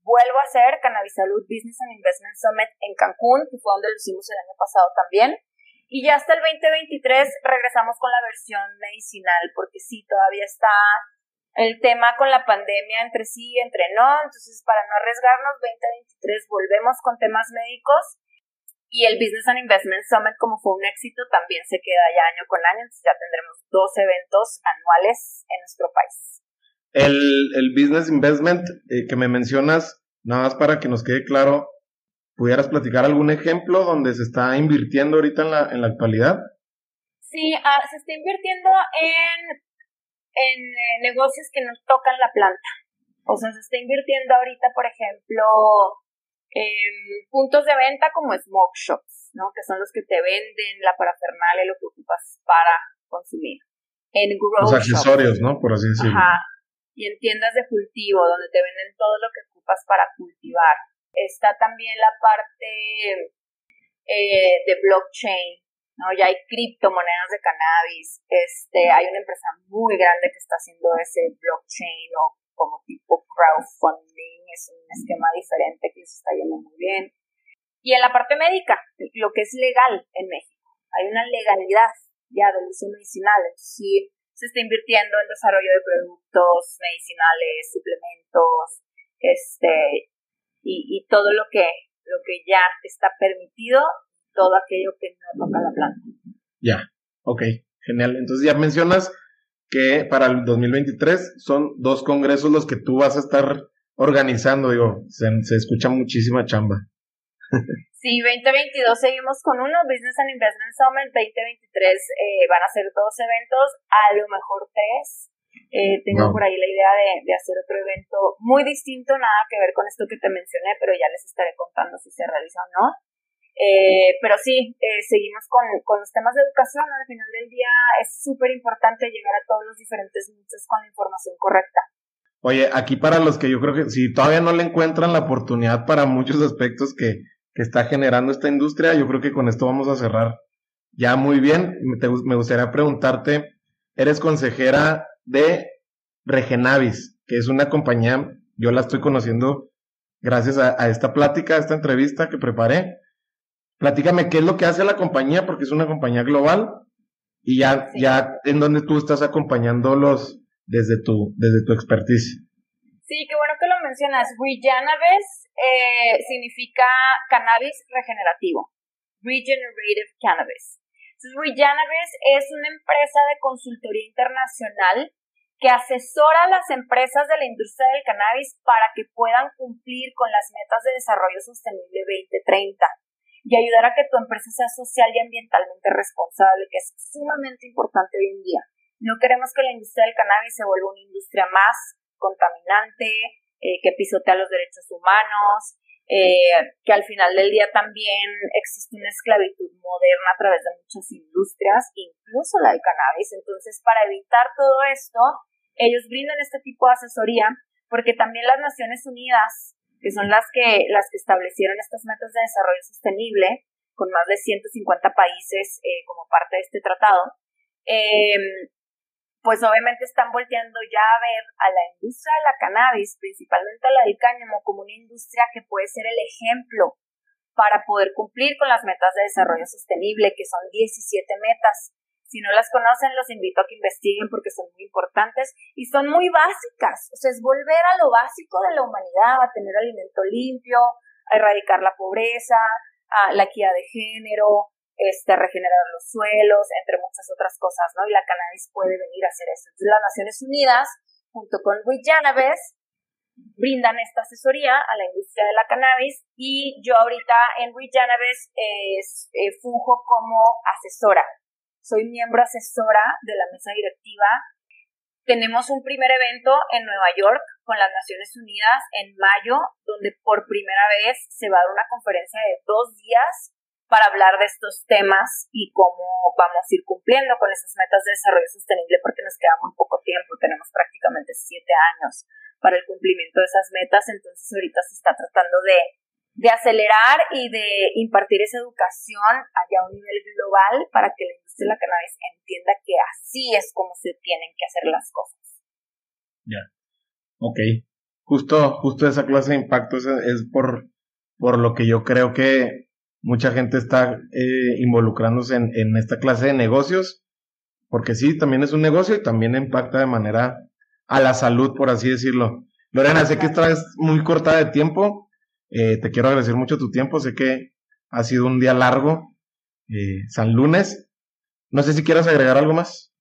vuelvo a hacer Cannabis Salud Business and Investment Summit en Cancún, que fue donde lo hicimos el año pasado también. Y ya hasta el 2023 regresamos con la versión medicinal, porque sí, todavía está el tema con la pandemia entre sí y entre no. Entonces, para no arriesgarnos, 2023 volvemos con temas médicos. Y el Business and Investment Summit, como fue un éxito, también se queda ya año con año. Entonces, ya tendremos dos eventos anuales en nuestro país. El, el business investment eh, que me mencionas, nada más para que nos quede claro, ¿pudieras platicar algún ejemplo donde se está invirtiendo ahorita en la, en la actualidad? Sí, ah, se está invirtiendo en, en eh, negocios que nos tocan la planta. O sea, se está invirtiendo ahorita, por ejemplo, en puntos de venta como smoke shops, ¿no? Que son los que te venden la parafernalia, lo que ocupas para consumir. En grow Los accesorios, ¿no? Por así decirlo. Ajá y en tiendas de cultivo donde te venden todo lo que ocupas para cultivar. Está también la parte eh, de blockchain, ¿no? Ya hay criptomonedas de cannabis, este, hay una empresa muy grande que está haciendo ese blockchain o, como tipo crowdfunding, es un esquema diferente que se está yendo muy bien. Y en la parte médica, lo que es legal en México, hay una legalidad ya del uso medicinal, sí se está invirtiendo en desarrollo de productos medicinales, suplementos, este, y, y todo lo que, lo que ya está permitido, todo aquello que no toca la planta. Ya, ok, genial. Entonces ya mencionas que para el 2023 son dos congresos los que tú vas a estar organizando, digo, se, se escucha muchísima chamba. Sí, 2022 seguimos con uno, Business and Investment Summit, 2023 eh, van a ser dos eventos, a lo mejor tres. Eh, tengo por ahí la idea de, de, hacer otro evento muy distinto, nada que ver con esto que te mencioné, pero ya les estaré contando si se realiza o no. Eh, pero sí, eh, seguimos con, con, los temas de educación. Al final del día es súper importante llegar a todos los diferentes nichos con la información correcta. Oye, aquí para los que yo creo que si todavía no le encuentran la oportunidad para muchos aspectos que, que está generando esta industria. Yo creo que con esto vamos a cerrar ya muy bien. Me gustaría preguntarte, eres consejera de Regenavis, que es una compañía, yo la estoy conociendo gracias a, esta plática, a esta entrevista que preparé. Platícame qué es lo que hace la compañía, porque es una compañía global y ya, ya en donde tú estás acompañándolos desde tu, desde tu expertise. Sí, qué bueno que lo mencionas. Regenavis eh, significa cannabis regenerativo, regenerative cannabis. Entonces, es una empresa de consultoría internacional que asesora a las empresas de la industria del cannabis para que puedan cumplir con las metas de desarrollo sostenible 2030 y ayudar a que tu empresa sea social y ambientalmente responsable, que es sumamente importante hoy en día. No queremos que la industria del cannabis se vuelva una industria más contaminante, eh, que pisotea los derechos humanos, eh, que al final del día también existe una esclavitud moderna a través de muchas industrias, incluso la del cannabis. Entonces, para evitar todo esto, ellos brindan este tipo de asesoría porque también las Naciones Unidas, que son las que, las que establecieron estas metas de desarrollo sostenible, con más de 150 países eh, como parte de este tratado, eh, pues obviamente están volteando ya a ver a la industria de la cannabis, principalmente a la del cáñamo, como una industria que puede ser el ejemplo para poder cumplir con las metas de desarrollo sostenible, que son 17 metas. Si no las conocen, los invito a que investiguen porque son muy importantes y son muy básicas. O sea, es volver a lo básico de la humanidad, a tener alimento limpio, a erradicar la pobreza, a la equidad de género, este, regenerar los suelos, entre muchas otras cosas, ¿no? Y la cannabis puede venir a hacer eso. Entonces, las Naciones Unidas, junto con Regenaves, brindan esta asesoría a la industria de la cannabis y yo ahorita en Regenaves eh, funjo como asesora. Soy miembro asesora de la mesa directiva. Tenemos un primer evento en Nueva York con las Naciones Unidas en mayo, donde por primera vez se va a dar una conferencia de dos días para hablar de estos temas y cómo vamos a ir cumpliendo con esas metas de desarrollo sostenible porque nos queda muy poco tiempo, tenemos prácticamente siete años para el cumplimiento de esas metas, entonces ahorita se está tratando de, de acelerar y de impartir esa educación allá a un nivel global para que la industria de la cannabis entienda que así es como se tienen que hacer las cosas. Ya, ok. Justo, justo esa clase de impacto es por, por lo que yo creo que mucha gente está eh, involucrándose en, en, esta clase de negocios, porque sí, también es un negocio y también impacta de manera a la salud, por así decirlo. Lorena, sé que esta vez muy corta de tiempo, eh, te quiero agradecer mucho tu tiempo, sé que ha sido un día largo, eh, San Lunes. No sé si quieres agregar algo más.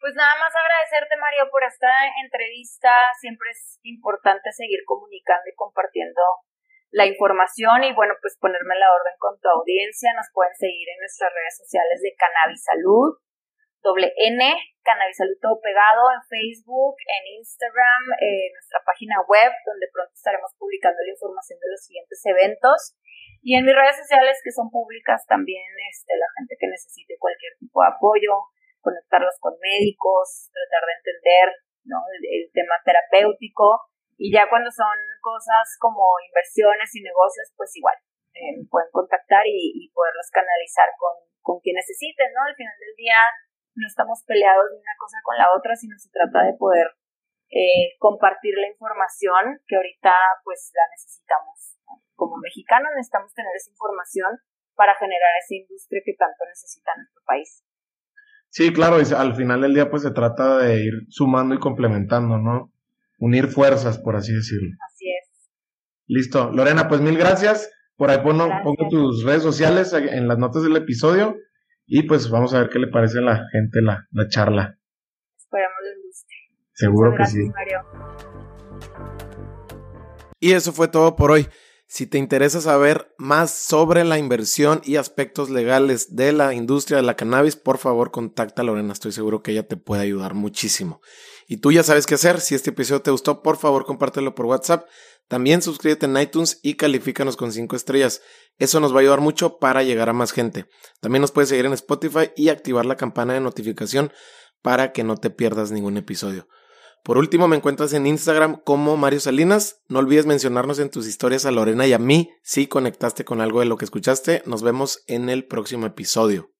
Pues nada más agradecerte, Mario, por esta entrevista. Siempre es importante seguir comunicando y compartiendo la información y bueno, pues ponerme la orden con tu audiencia. Nos pueden seguir en nuestras redes sociales de Cannabis Salud, doble N, Cannabis Salud todo pegado en Facebook, en Instagram, en nuestra página web, donde pronto estaremos publicando la información de los siguientes eventos. Y en mis redes sociales que son públicas también, este, la gente que necesite cualquier tipo de apoyo, conectarlos con médicos, tratar de entender ¿no? el tema terapéutico y ya cuando son cosas como inversiones y negocios, pues igual, eh, pueden contactar y, poderlos canalizar con, con quien necesiten, ¿no? Al final del día no estamos peleados de una cosa con la otra, sino se trata de poder eh, compartir la información que ahorita pues la necesitamos. Como mexicanos necesitamos tener esa información para generar esa industria que tanto necesita nuestro país. Sí, claro, y al final del día pues se trata de ir sumando y complementando, ¿no? Unir fuerzas, por así decirlo. Así es. Listo. Lorena, pues mil gracias. Por ahí pongo, pongo tus redes sociales en las notas del episodio y pues vamos a ver qué le parece a la gente la, la charla. Esperemos les guste. Seguro que sí. Y eso fue todo por hoy. Si te interesa saber más sobre la inversión y aspectos legales de la industria de la cannabis, por favor contacta a Lorena, estoy seguro que ella te puede ayudar muchísimo. Y tú ya sabes qué hacer, si este episodio te gustó, por favor compártelo por WhatsApp, también suscríbete en iTunes y califícanos con 5 estrellas, eso nos va a ayudar mucho para llegar a más gente. También nos puedes seguir en Spotify y activar la campana de notificación para que no te pierdas ningún episodio. Por último, me encuentras en Instagram como Mario Salinas. No olvides mencionarnos en tus historias a Lorena y a mí si conectaste con algo de lo que escuchaste. Nos vemos en el próximo episodio.